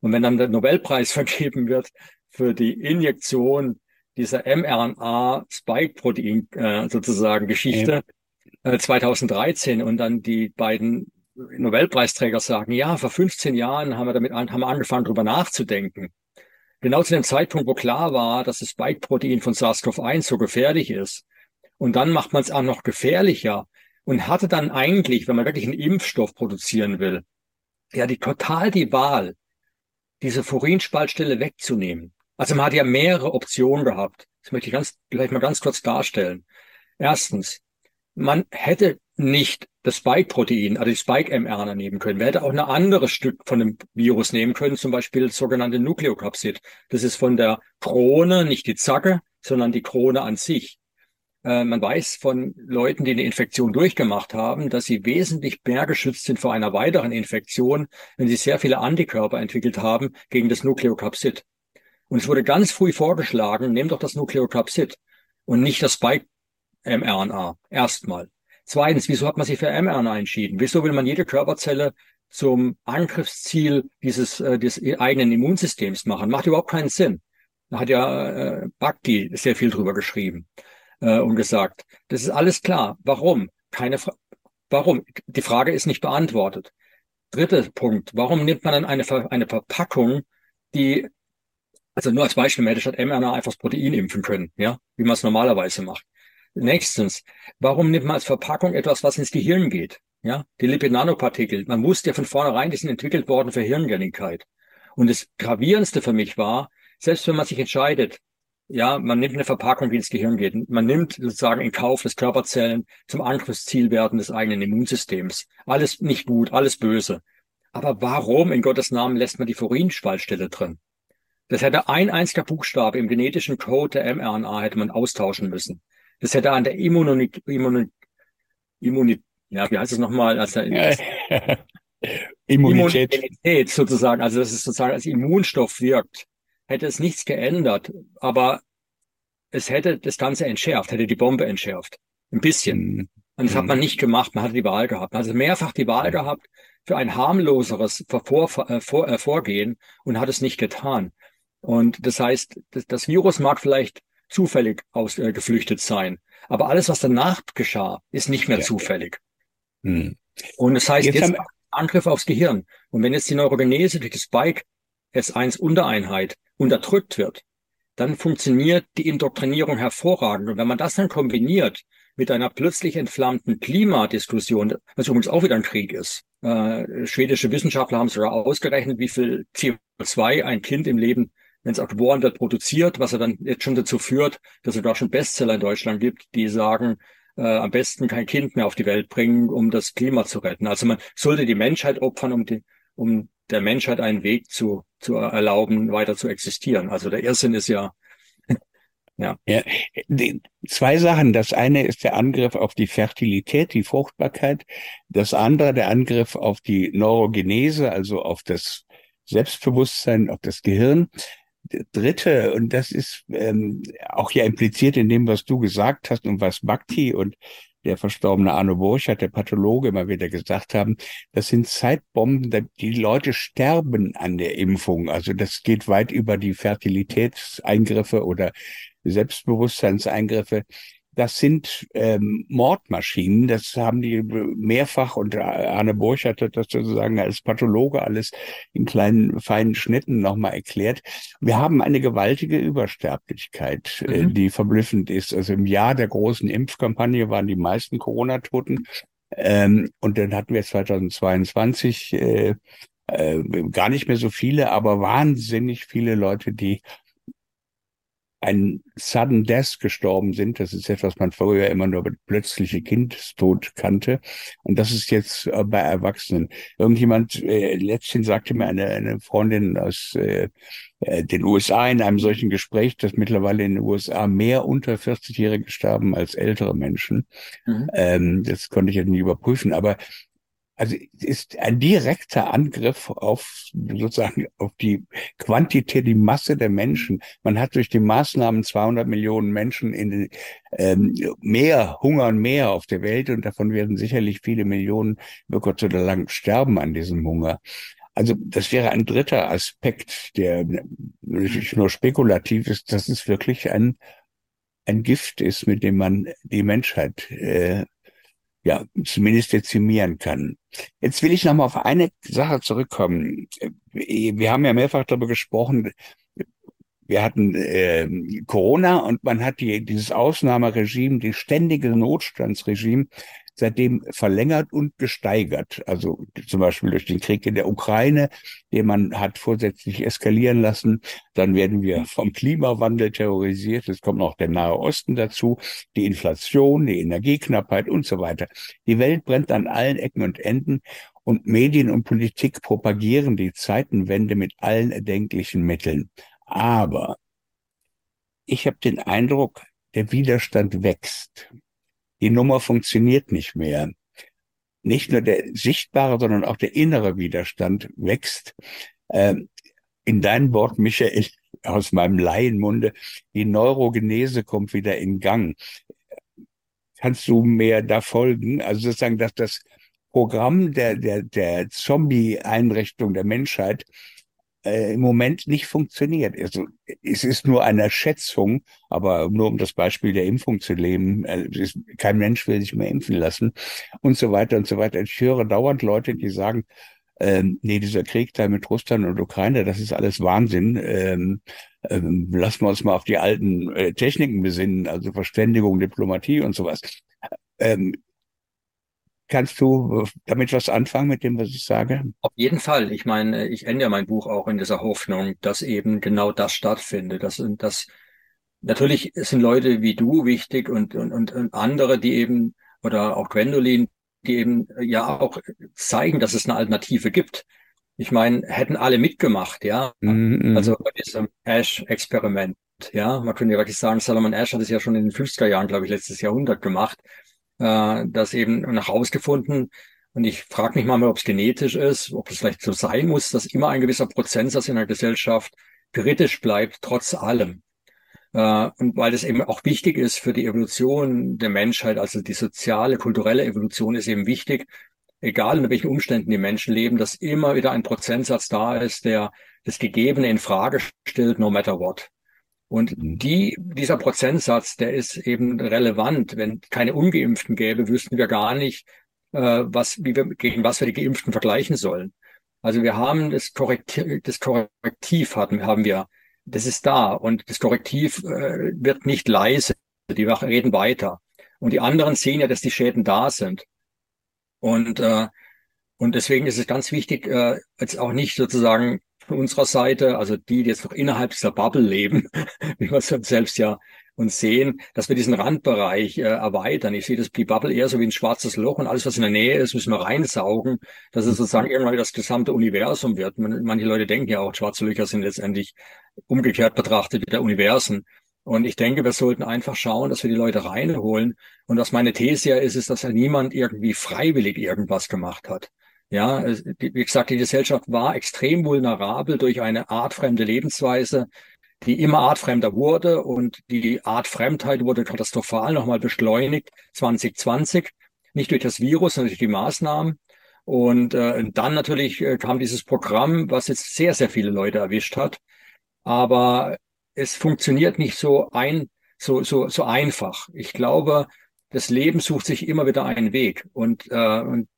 Und wenn dann der Nobelpreis <laughs> vergeben wird für die Injektion dieser mRNA-Spike-Protein äh, sozusagen Geschichte äh, 2013 und dann die beiden Nobelpreisträger sagen, ja, vor 15 Jahren haben wir damit an, haben wir angefangen, darüber nachzudenken. Genau zu dem Zeitpunkt, wo klar war, dass das Spike-Protein von SARS-CoV-1 so gefährlich ist. Und dann macht man es auch noch gefährlicher und hatte dann eigentlich, wenn man wirklich einen Impfstoff produzieren will, ja, die total die Wahl, diese Furinspaltstelle wegzunehmen. Also man hat ja mehrere Optionen gehabt. Das möchte ich ganz, vielleicht mal ganz kurz darstellen. Erstens, man hätte nicht das Spike-Protein, also die Spike-mRNA nehmen können. Man hätte auch ein anderes Stück von dem Virus nehmen können, zum Beispiel das sogenannte Nukleokapsid. Das ist von der Krone, nicht die Zacke, sondern die Krone an sich. Äh, man weiß von Leuten, die eine Infektion durchgemacht haben, dass sie wesentlich mehr geschützt sind vor einer weiteren Infektion, wenn sie sehr viele Antikörper entwickelt haben gegen das Nukleokapsid. Und es wurde ganz früh vorgeschlagen, nehmt doch das Nukleokapsid und nicht das Spike-mRNA. Erstmal. Zweitens, wieso hat man sich für mRNA entschieden? Wieso will man jede Körperzelle zum Angriffsziel dieses äh, des eigenen Immunsystems machen? Macht überhaupt keinen Sinn. Da hat ja äh, Bhakti sehr viel drüber geschrieben äh, und gesagt, das ist alles klar. Warum? Keine Fra Warum? Die Frage ist nicht beantwortet. Dritter Punkt. Warum nimmt man dann eine, eine Verpackung, die also nur als Beispiel, man hätte statt mRNA einfach das Protein impfen können, ja, wie man es normalerweise macht. Nächstens, warum nimmt man als Verpackung etwas, was ins Gehirn geht? Ja, die Lipid-Nanopartikel. Man wusste ja von vornherein, die sind entwickelt worden für Hirngängigkeit. Und das Gravierendste für mich war, selbst wenn man sich entscheidet, ja, man nimmt eine Verpackung, die ins Gehirn geht. Man nimmt sozusagen in Kauf, dass Körperzellen zum Angriffsziel werden des eigenen Immunsystems. Alles nicht gut, alles böse. Aber warum in Gottes Namen lässt man die Furinspaltstelle drin? Das hätte ein einziger Buchstabe im genetischen Code der mRNA hätte man austauschen müssen. Das hätte an der Immunität, Immunität, Immunität ja, wie heißt es nochmal? Also Immunität. Immunität sozusagen, also dass es sozusagen als Immunstoff wirkt, hätte es nichts geändert, aber es hätte das Ganze entschärft, hätte die Bombe entschärft. Ein bisschen. Mhm. Und das hat man mhm. nicht gemacht, man hatte die Wahl gehabt. Also mehrfach die Wahl gehabt für ein harmloseres Vor äh, Vorgehen und hat es nicht getan. Und das heißt, das, Virus mag vielleicht zufällig ausgeflüchtet äh, sein, aber alles, was danach geschah, ist nicht mehr ja. zufällig. Hm. Und das heißt, jetzt, jetzt Angriff aufs Gehirn. Und wenn jetzt die Neurogenese durch das Spike S1-Untereinheit unterdrückt wird, dann funktioniert die Indoktrinierung hervorragend. Und wenn man das dann kombiniert mit einer plötzlich entflammten Klimadiskussion, was übrigens auch wieder ein Krieg ist. Äh, schwedische Wissenschaftler haben sogar ausgerechnet, wie viel CO2 ein Kind im Leben wenn es auch geboren wird, produziert, was er dann jetzt schon dazu führt, dass es sogar schon Bestseller in Deutschland gibt, die sagen, äh, am besten kein Kind mehr auf die Welt bringen, um das Klima zu retten. Also man sollte die Menschheit opfern, um, die, um der Menschheit einen Weg zu, zu erlauben, weiter zu existieren. Also der Irrsinn ist ja, <laughs> ja. ja. Zwei Sachen. Das eine ist der Angriff auf die Fertilität, die Fruchtbarkeit. Das andere der Angriff auf die Neurogenese, also auf das Selbstbewusstsein, auf das Gehirn. Dritte, und das ist ähm, auch ja impliziert in dem, was du gesagt hast und was Bhakti und der verstorbene Arno Burchardt, der Pathologe, immer wieder gesagt haben, das sind Zeitbomben, die Leute sterben an der Impfung. Also das geht weit über die Fertilitätseingriffe oder Selbstbewusstseinseingriffe das sind ähm, Mordmaschinen. Das haben die mehrfach und Arne Burchardt hat das sozusagen als Pathologe alles in kleinen, feinen Schnitten nochmal erklärt. Wir haben eine gewaltige Übersterblichkeit, äh, mhm. äh, die verblüffend ist. Also im Jahr der großen Impfkampagne waren die meisten Corona-Toten. Ähm, und dann hatten wir 2022 äh, äh, gar nicht mehr so viele, aber wahnsinnig viele Leute, die ein Sudden Death gestorben sind. Das ist etwas, was man früher immer nur plötzliche Kindstod kannte. Und das ist jetzt äh, bei Erwachsenen. Irgendjemand, äh, letztens sagte mir eine, eine Freundin aus äh, äh den USA in einem solchen Gespräch, dass mittlerweile in den USA mehr unter 40-Jährige sterben als ältere Menschen. Mhm. Ähm, das konnte ich ja nie überprüfen. Aber also ist ein direkter Angriff auf sozusagen auf die Quantität, die Masse der Menschen. Man hat durch die Maßnahmen 200 Millionen Menschen in ähm, mehr hungern mehr auf der Welt und davon werden sicherlich viele Millionen über kurz oder lang sterben an diesem Hunger. Also das wäre ein dritter Aspekt, der natürlich nur spekulativ ist, dass es wirklich ein ein Gift ist, mit dem man die Menschheit äh, ja, zumindest dezimieren kann. Jetzt will ich noch mal auf eine Sache zurückkommen. Wir haben ja mehrfach darüber gesprochen, wir hatten äh, Corona und man hat die, dieses Ausnahmeregime, die ständige Notstandsregime seitdem verlängert und gesteigert. Also zum Beispiel durch den Krieg in der Ukraine, den man hat vorsätzlich eskalieren lassen. Dann werden wir vom Klimawandel terrorisiert. Es kommt noch der Nahe Osten dazu, die Inflation, die Energieknappheit und so weiter. Die Welt brennt an allen Ecken und Enden und Medien und Politik propagieren die Zeitenwende mit allen erdenklichen Mitteln. Aber ich habe den Eindruck, der Widerstand wächst die Nummer funktioniert nicht mehr. Nicht nur der sichtbare, sondern auch der innere Widerstand wächst. Ähm, in deinem Wort, Michael, <laughs> aus meinem Laienmunde, die Neurogenese kommt wieder in Gang. Kannst du mehr da folgen? Also sozusagen, dass das Programm der, der, der Zombie-Einrichtung der Menschheit äh, im Moment nicht funktioniert. Also, es ist nur eine Schätzung, aber nur um das Beispiel der Impfung zu leben, äh, ist, kein Mensch will sich mehr impfen lassen und so weiter und so weiter. Ich höre dauernd Leute, die sagen, ähm, nee, dieser Krieg da mit Russland und Ukraine, das ist alles Wahnsinn. Ähm, ähm, lassen wir uns mal auf die alten äh, Techniken besinnen, also Verständigung, Diplomatie und sowas. Ähm, Kannst du damit was anfangen mit dem, was ich sage? Auf jeden Fall. Ich meine, ich ende ja mein Buch auch in dieser Hoffnung, dass eben genau das stattfindet. Dass, dass natürlich sind Leute wie du wichtig und, und, und, andere, die eben, oder auch Gwendolyn, die eben ja auch zeigen, dass es eine Alternative gibt. Ich meine, hätten alle mitgemacht, ja. Mm -hmm. Also bei diesem Ash-Experiment, ja. Man könnte ja wirklich sagen, Salomon Ash hat es ja schon in den 50er Jahren, glaube ich, letztes Jahrhundert gemacht äh, das eben herausgefunden. Und ich frage mich mal, ob es genetisch ist, ob es vielleicht so sein muss, dass immer ein gewisser Prozentsatz in der Gesellschaft kritisch bleibt, trotz allem. Äh, und weil das eben auch wichtig ist für die Evolution der Menschheit, also die soziale, kulturelle Evolution ist eben wichtig, egal in welchen Umständen die Menschen leben, dass immer wieder ein Prozentsatz da ist, der das Gegebene in Frage stellt, no matter what. Und mhm. die, dieser Prozentsatz, der ist eben relevant. Wenn keine Ungeimpften gäbe, wüssten wir gar nicht, äh, was, wie wir, gegen was wir die Geimpften vergleichen sollen. Also wir haben das Korrektiv, das Korrektiv hatten, haben wir, das ist da und das Korrektiv äh, wird nicht leise. Die reden weiter. Und die anderen sehen ja, dass die Schäden da sind. Und, äh, und deswegen ist es ganz wichtig, äh, jetzt auch nicht sozusagen unserer Seite, also die, die jetzt noch innerhalb dieser Bubble leben, <laughs> wie wir es selbst ja und sehen, dass wir diesen Randbereich äh, erweitern. Ich sehe das die Bubble eher so wie ein schwarzes Loch und alles, was in der Nähe ist, müssen wir reinsaugen, dass es sozusagen irgendwann das gesamte Universum wird. manche Leute denken ja auch, schwarze Löcher sind letztendlich umgekehrt betrachtet wie der Universen. Und ich denke, wir sollten einfach schauen, dass wir die Leute reinholen. Und was meine These ja ist, ist, dass ja niemand irgendwie freiwillig irgendwas gemacht hat. Ja, wie gesagt, die Gesellschaft war extrem vulnerabel durch eine artfremde Lebensweise, die immer artfremder wurde und die Artfremdheit wurde katastrophal nochmal beschleunigt 2020, nicht durch das Virus, sondern durch die Maßnahmen. Und äh, dann natürlich äh, kam dieses Programm, was jetzt sehr, sehr viele Leute erwischt hat. Aber es funktioniert nicht so ein, so, so, so einfach. Ich glaube, das Leben sucht sich immer wieder einen Weg. Und, äh, und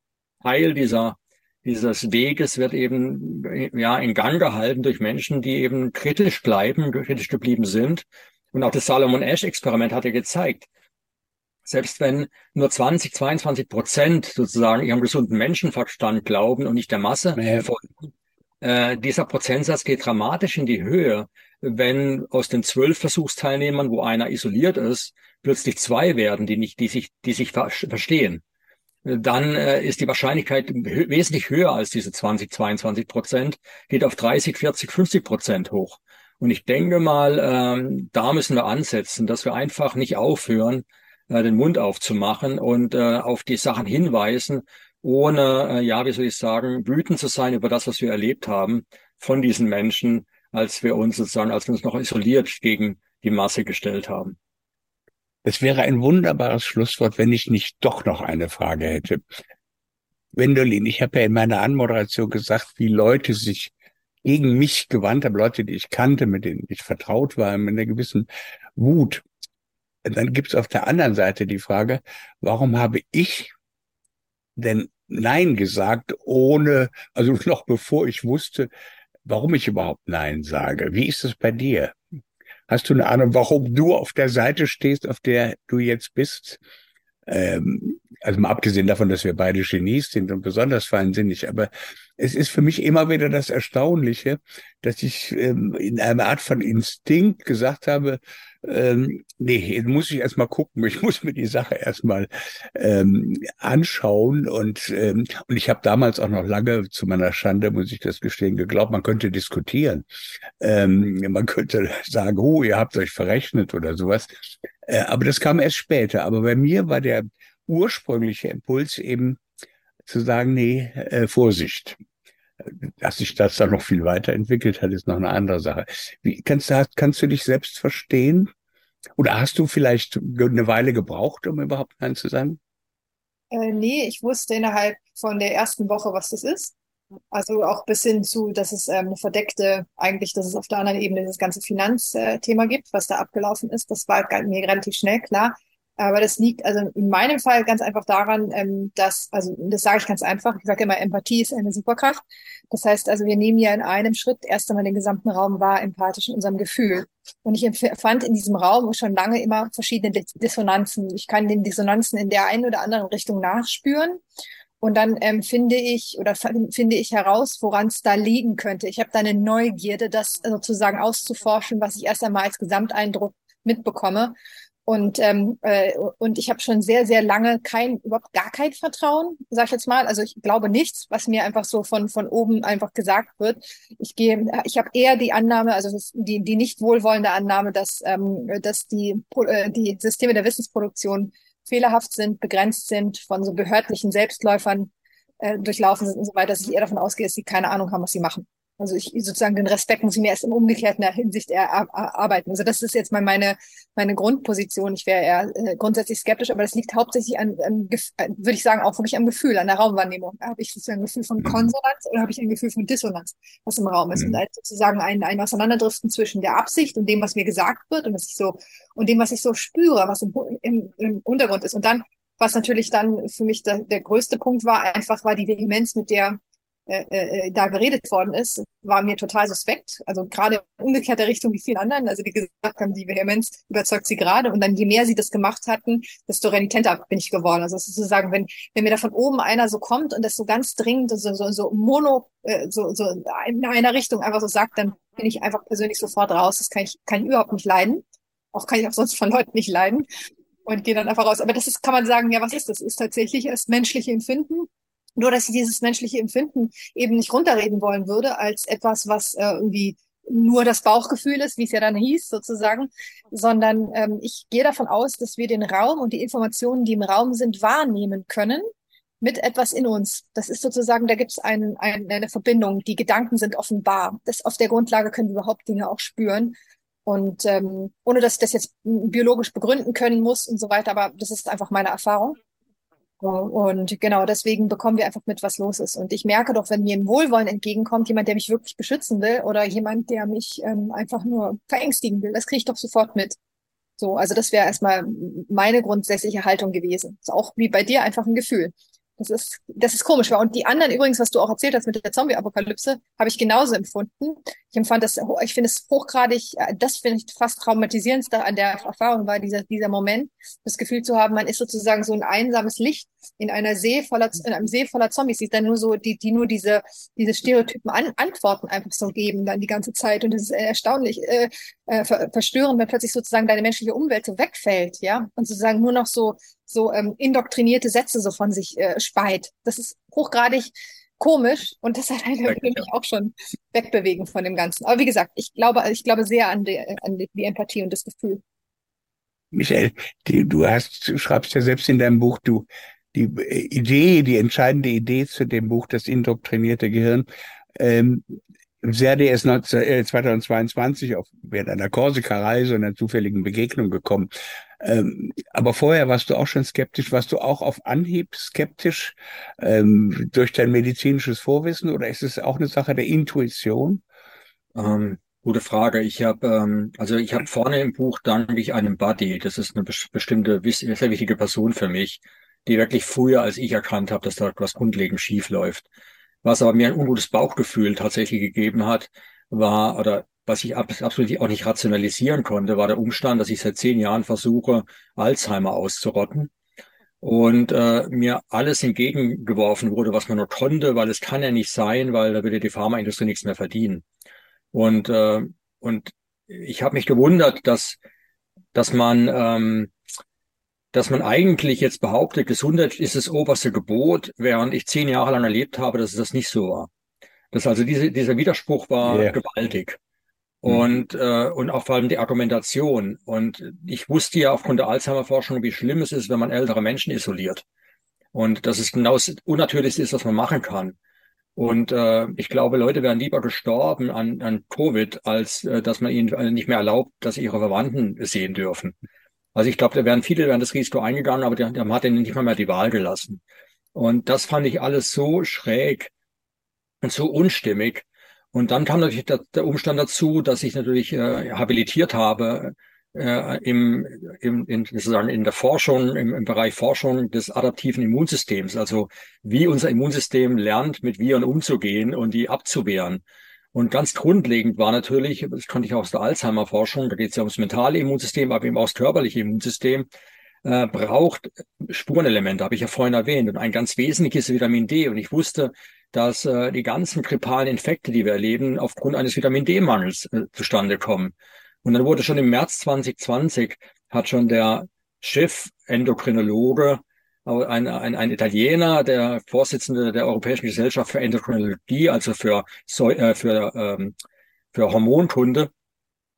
Teil dieser dieses Weges wird eben ja in Gang gehalten durch Menschen, die eben kritisch bleiben, kritisch geblieben sind. Und auch das Salomon Ash Experiment hat ja gezeigt, selbst wenn nur 20, 22 Prozent sozusagen ihrem gesunden Menschenverstand glauben und nicht der Masse folgen, äh, dieser Prozentsatz geht dramatisch in die Höhe, wenn aus den zwölf Versuchsteilnehmern, wo einer isoliert ist, plötzlich zwei werden, die nicht, die sich, die sich verstehen dann äh, ist die Wahrscheinlichkeit wesentlich höher als diese 20, 22 Prozent, geht auf 30, 40, 50 Prozent hoch. Und ich denke mal, ähm, da müssen wir ansetzen, dass wir einfach nicht aufhören, äh, den Mund aufzumachen und äh, auf die Sachen hinweisen, ohne, äh, ja, wie soll ich sagen, wütend zu sein über das, was wir erlebt haben von diesen Menschen, als wir uns sozusagen, als wir uns noch isoliert gegen die Masse gestellt haben. Es wäre ein wunderbares Schlusswort, wenn ich nicht doch noch eine Frage hätte. Wendolin, ich habe ja in meiner Anmoderation gesagt, wie Leute sich gegen mich gewandt haben, Leute, die ich kannte, mit denen ich vertraut war, mit einer gewissen Wut. Dann gibt es auf der anderen Seite die Frage, warum habe ich denn Nein gesagt, ohne, also <laughs> noch bevor ich wusste, warum ich überhaupt Nein sage. Wie ist es bei dir? Hast du eine Ahnung, warum du auf der Seite stehst, auf der du jetzt bist? Ähm, also mal abgesehen davon, dass wir beide Genies sind und besonders feinsinnig, aber es ist für mich immer wieder das Erstaunliche, dass ich ähm, in einer Art von Instinkt gesagt habe, ähm, nee, muss ich erstmal gucken, ich muss mir die Sache erstmal ähm, anschauen und, ähm, und ich habe damals auch noch lange, zu meiner Schande muss ich das gestehen, geglaubt, man könnte diskutieren. Ähm, man könnte sagen, oh, ihr habt euch verrechnet oder sowas. Äh, aber das kam erst später. Aber bei mir war der ursprüngliche Impuls eben zu sagen, nee, äh, Vorsicht. Dass sich das dann noch viel weiterentwickelt hat, ist noch eine andere Sache. Wie kannst du, kannst du dich selbst verstehen? Oder hast du vielleicht eine Weile gebraucht, um überhaupt Nein zu sagen? Äh, nee, ich wusste innerhalb von der ersten Woche, was das ist. Also auch bis hin zu, dass es ähm, eine verdeckte, eigentlich, dass es auf der anderen Ebene das ganze Finanzthema gibt, was da abgelaufen ist. Das war mir relativ schnell klar. Aber das liegt also in meinem Fall ganz einfach daran, ähm, dass, also das sage ich ganz einfach, ich sage immer, Empathie ist eine Superkraft. Das heißt also, wir nehmen ja in einem Schritt erst einmal den gesamten Raum wahr, empathisch in unserem Gefühl. Und ich empfand in diesem Raum schon lange immer verschiedene Dissonanzen. Ich kann den Dissonanzen in der einen oder anderen Richtung nachspüren. Und dann ähm, finde ich oder finde ich heraus, woran es da liegen könnte. Ich habe da eine Neugierde, das sozusagen auszuforschen, was ich erst einmal als Gesamteindruck mitbekomme. Und, ähm, äh, und ich habe schon sehr, sehr lange kein, überhaupt gar kein Vertrauen, sag ich jetzt mal. Also ich glaube nichts, was mir einfach so von, von oben einfach gesagt wird. Ich gehe, ich habe eher die Annahme, also die, die nicht wohlwollende Annahme, dass, ähm, dass die, äh, die Systeme der Wissensproduktion fehlerhaft sind, begrenzt sind, von so behördlichen Selbstläufern äh, durchlaufen sind und so weiter, dass ich eher davon ausgehe, dass sie keine Ahnung haben, was sie machen. Also ich sozusagen den Respekt muss ich mir erst in umgekehrter Hinsicht erarbeiten. Also das ist jetzt mal meine, meine Grundposition. Ich wäre eher äh, grundsätzlich skeptisch, aber das liegt hauptsächlich an, an würde ich sagen, auch wirklich am Gefühl, an der Raumwahrnehmung. Habe ich sozusagen ein Gefühl von mhm. Konsonanz oder habe ich ein Gefühl von Dissonanz, was im Raum ist? Mhm. Und halt sozusagen ein, ein Auseinanderdriften zwischen der Absicht und dem, was mir gesagt wird und was ich so, und dem, was ich so spüre, was im, im, im Untergrund ist. Und dann was natürlich dann für mich der, der größte Punkt war, einfach war die Vehemenz, mit der äh, äh, da geredet worden ist, war mir total suspekt. Also gerade in umgekehrter Richtung wie vielen anderen. Also die gesagt haben, die Vehemenz überzeugt sie gerade. Und dann je mehr sie das gemacht hatten, desto renitenter bin ich geworden. Also sozusagen, wenn, wenn mir da von oben einer so kommt und das so ganz dringend, so, so, so mono, äh, so, so in einer Richtung einfach so sagt, dann bin ich einfach persönlich sofort raus. Das kann ich, kann ich überhaupt nicht leiden. auch kann ich auch sonst von Leuten nicht leiden und gehe dann einfach raus. Aber das ist, kann man sagen, ja, was ist das? Ist tatsächlich das menschliche Empfinden. Nur, dass ich dieses menschliche Empfinden eben nicht runterreden wollen würde als etwas, was äh, irgendwie nur das Bauchgefühl ist, wie es ja dann hieß sozusagen, sondern ähm, ich gehe davon aus, dass wir den Raum und die Informationen, die im Raum sind, wahrnehmen können mit etwas in uns. Das ist sozusagen, da gibt es ein, ein, eine Verbindung. Die Gedanken sind offenbar. Das, auf der Grundlage können wir überhaupt Dinge auch spüren. Und ähm, ohne dass ich das jetzt biologisch begründen können muss und so weiter, aber das ist einfach meine Erfahrung. Und genau deswegen bekommen wir einfach mit, was los ist. Und ich merke doch, wenn mir ein Wohlwollen entgegenkommt, jemand, der mich wirklich beschützen will oder jemand, der mich ähm, einfach nur verängstigen will, das kriege ich doch sofort mit. So, also das wäre erstmal meine grundsätzliche Haltung gewesen. Ist auch wie bei dir einfach ein Gefühl. Das ist, das ist komisch. Und die anderen übrigens, was du auch erzählt hast mit der Zombie-Apokalypse, habe ich genauso empfunden. Ich empfand das, ich finde es hochgradig, äh, das finde ich fast traumatisierendste an der Erfahrung war dieser, dieser Moment, das Gefühl zu haben, man ist sozusagen so ein einsames Licht in einer See voller, in einem See voller Zombies, die dann nur so, die, die nur diese, diese Stereotypen an, Antworten einfach so geben dann die ganze Zeit. Und das ist erstaunlich, äh, äh, verstörend, wenn plötzlich sozusagen deine menschliche Umwelt so wegfällt, ja, und sozusagen nur noch so, so ähm, indoktrinierte Sätze so von sich äh, speit. Das ist hochgradig komisch und das hat einen mich auch schon wegbewegen von dem Ganzen. Aber wie gesagt, ich glaube, ich glaube sehr an die, an die, die Empathie und das Gefühl. Michael, die, du hast, du schreibst ja selbst in deinem Buch, du die Idee, die entscheidende Idee zu dem Buch, das indoktrinierte Gehirn, ähm, Serdi ist 2022 auf, während einer Korsika-Reise und einer zufälligen Begegnung gekommen. Ähm, aber vorher warst du auch schon skeptisch. Warst du auch auf Anhieb skeptisch ähm, durch dein medizinisches Vorwissen oder ist es auch eine Sache der Intuition? Ähm, gute Frage. Ich habe ähm, also ich habe vorne im Buch danke ich einem Buddy. Das ist eine bestimmte sehr wichtige Person für mich, die wirklich früher als ich erkannt habe, dass da etwas grundlegend schief läuft. Was aber mir ein ungutes Bauchgefühl tatsächlich gegeben hat, war, oder was ich absolut auch nicht rationalisieren konnte, war der Umstand, dass ich seit zehn Jahren versuche, Alzheimer auszurotten. Und äh, mir alles entgegengeworfen wurde, was man nur konnte, weil es kann ja nicht sein, weil da würde die Pharmaindustrie nichts mehr verdienen. Und, äh, und ich habe mich gewundert, dass, dass man ähm, dass man eigentlich jetzt behauptet, Gesundheit ist das oberste Gebot, während ich zehn Jahre lang erlebt habe, dass es das nicht so war. Das also diese, dieser Widerspruch war yeah. gewaltig. Mhm. Und, äh, und auch vor allem die Argumentation. Und ich wusste ja aufgrund der Alzheimer-Forschung, wie schlimm es ist, wenn man ältere Menschen isoliert. Und dass es genau das Unnatürlichste ist, was man machen kann. Und äh, ich glaube, Leute wären lieber gestorben an, an Covid, als äh, dass man ihnen nicht mehr erlaubt, dass sie ihre Verwandten sehen dürfen. Also ich glaube, da wären viele wären das Risiko eingegangen, aber der hat ihnen nicht mal mehr die Wahl gelassen. Und das fand ich alles so schräg und so unstimmig. Und dann kam natürlich der, der Umstand dazu, dass ich natürlich äh, habilitiert habe äh, im, im, in, sozusagen in der Forschung, im, im Bereich Forschung des adaptiven Immunsystems, also wie unser Immunsystem lernt, mit Viren umzugehen und die abzuwehren. Und ganz grundlegend war natürlich, das konnte ich auch aus der Alzheimer-Forschung, da geht es ja ums mentale Immunsystem, aber eben auch das körperliche Immunsystem, äh, braucht Spurenelemente, habe ich ja vorhin erwähnt. Und ein ganz wesentliches Vitamin D. Und ich wusste, dass äh, die ganzen grippalen Infekte, die wir erleben, aufgrund eines Vitamin D-Mangels äh, zustande kommen. Und dann wurde schon im März 2020, hat schon der Chef-Endokrinologe ein, ein, ein Italiener, der Vorsitzende der Europäischen Gesellschaft für Endokrinologie, also für, äh, für, ähm, für Hormonkunde,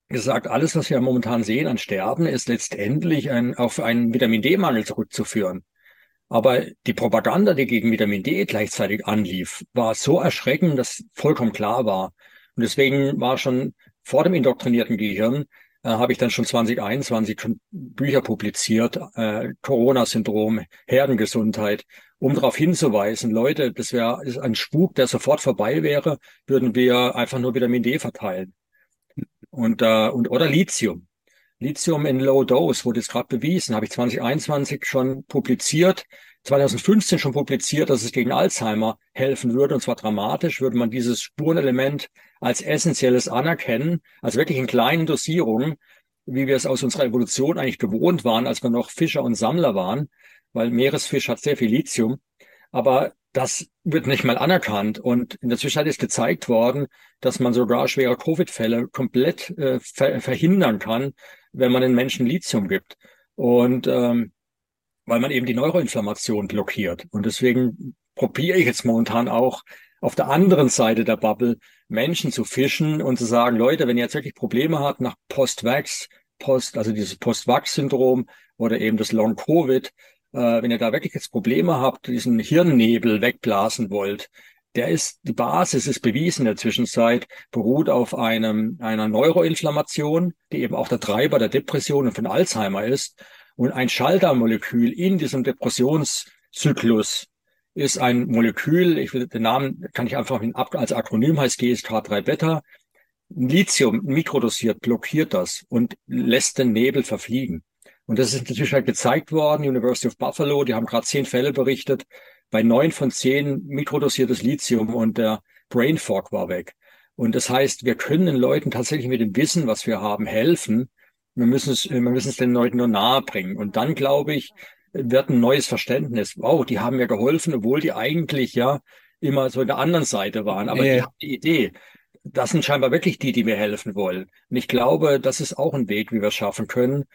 gesagt, alles, was wir momentan sehen an Sterben, ist letztendlich ein, auf einen Vitamin D-Mangel zurückzuführen. Aber die Propaganda, die gegen Vitamin D gleichzeitig anlief, war so erschreckend, dass vollkommen klar war. Und deswegen war schon vor dem indoktrinierten Gehirn äh, habe ich dann schon 2021 schon Bücher publiziert, äh, Corona-Syndrom, Herdengesundheit, um darauf hinzuweisen, Leute, das wäre ein Spuk, der sofort vorbei wäre, würden wir einfach nur Vitamin D verteilen. Und, äh, und oder Lithium. Lithium in Low Dose wurde jetzt gerade bewiesen, habe ich 2021 schon publiziert, 2015 schon publiziert, dass es gegen Alzheimer helfen würde, und zwar dramatisch, würde man dieses Spurenelement als essentielles anerkennen, also wirklich in kleinen Dosierungen, wie wir es aus unserer Evolution eigentlich gewohnt waren, als wir noch Fischer und Sammler waren, weil Meeresfisch hat sehr viel Lithium. Aber das wird nicht mal anerkannt. Und in der Zwischenzeit ist gezeigt worden, dass man sogar schwere Covid-Fälle komplett äh, ver verhindern kann, wenn man den Menschen Lithium gibt. Und ähm, weil man eben die Neuroinflammation blockiert. Und deswegen probiere ich jetzt momentan auch auf der anderen Seite der Bubble Menschen zu fischen und zu sagen, Leute, wenn ihr jetzt wirklich Probleme habt nach Post-Vax, Post, also dieses Post-Vax-Syndrom oder eben das Long-Covid, äh, wenn ihr da wirklich jetzt Probleme habt, diesen Hirnnebel wegblasen wollt, der ist, die Basis ist bewiesen in der Zwischenzeit, beruht auf einem, einer Neuroinflammation, die eben auch der Treiber der Depression und von Alzheimer ist. Und ein Schaltermolekül in diesem Depressionszyklus ist ein Molekül, ich will den Namen kann ich einfach als Akronym heißt GSK3-Beta. Lithium mikrodosiert blockiert das und lässt den Nebel verfliegen. Und das ist natürlich halt gezeigt worden, University of Buffalo, die haben gerade zehn Fälle berichtet, bei neun von zehn mikrodosiertes Lithium und der Brain Fog war weg. Und das heißt, wir können den Leuten tatsächlich mit dem Wissen, was wir haben, helfen. Wir müssen es, wir müssen es den Leuten nur nahe bringen. Und dann glaube ich, wird ein neues Verständnis. Wow, die haben mir geholfen, obwohl die eigentlich ja immer so in der anderen Seite waren. Aber ja. die haben die Idee. Das sind scheinbar wirklich die, die mir helfen wollen. Und ich glaube, das ist auch ein Weg, wie wir es schaffen können.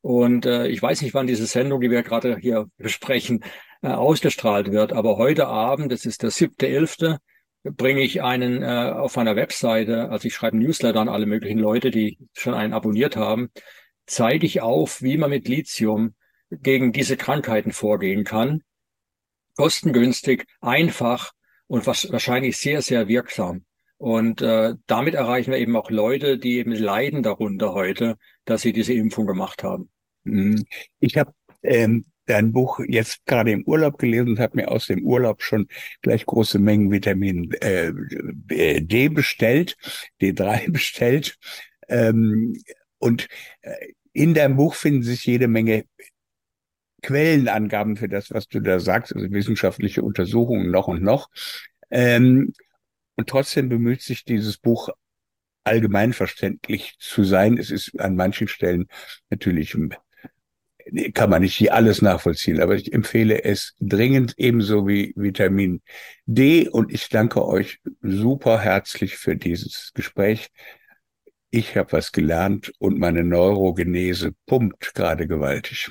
Und äh, ich weiß nicht, wann diese Sendung, die wir gerade hier besprechen, äh, ausgestrahlt wird. Aber heute Abend, das ist der siebte, elfte, bringe ich einen äh, auf meiner Webseite, also ich schreibe Newsletter an alle möglichen Leute, die schon einen abonniert haben, zeige ich auf, wie man mit Lithium gegen diese Krankheiten vorgehen kann. Kostengünstig, einfach und was, wahrscheinlich sehr, sehr wirksam. Und äh, damit erreichen wir eben auch Leute, die eben leiden darunter heute, dass sie diese Impfung gemacht haben. Mhm. Ich habe ähm, dein Buch jetzt gerade im Urlaub gelesen und habe mir aus dem Urlaub schon gleich große Mengen Vitamin äh, D bestellt, D3 <laughs> bestellt. Ähm, und äh, in deinem Buch finden sich jede Menge Quellenangaben für das, was du da sagst, also wissenschaftliche Untersuchungen noch und noch. Ähm, und trotzdem bemüht sich dieses Buch allgemeinverständlich zu sein. Es ist an manchen Stellen natürlich kann man nicht alles nachvollziehen, aber ich empfehle es dringend ebenso wie Vitamin D und ich danke euch super herzlich für dieses Gespräch. Ich habe was gelernt und meine Neurogenese pumpt gerade gewaltig.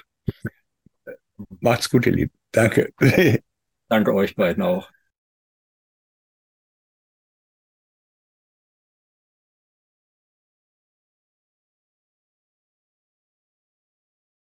Macht's gut, ihr Lieben. Danke. Danke euch beiden auch.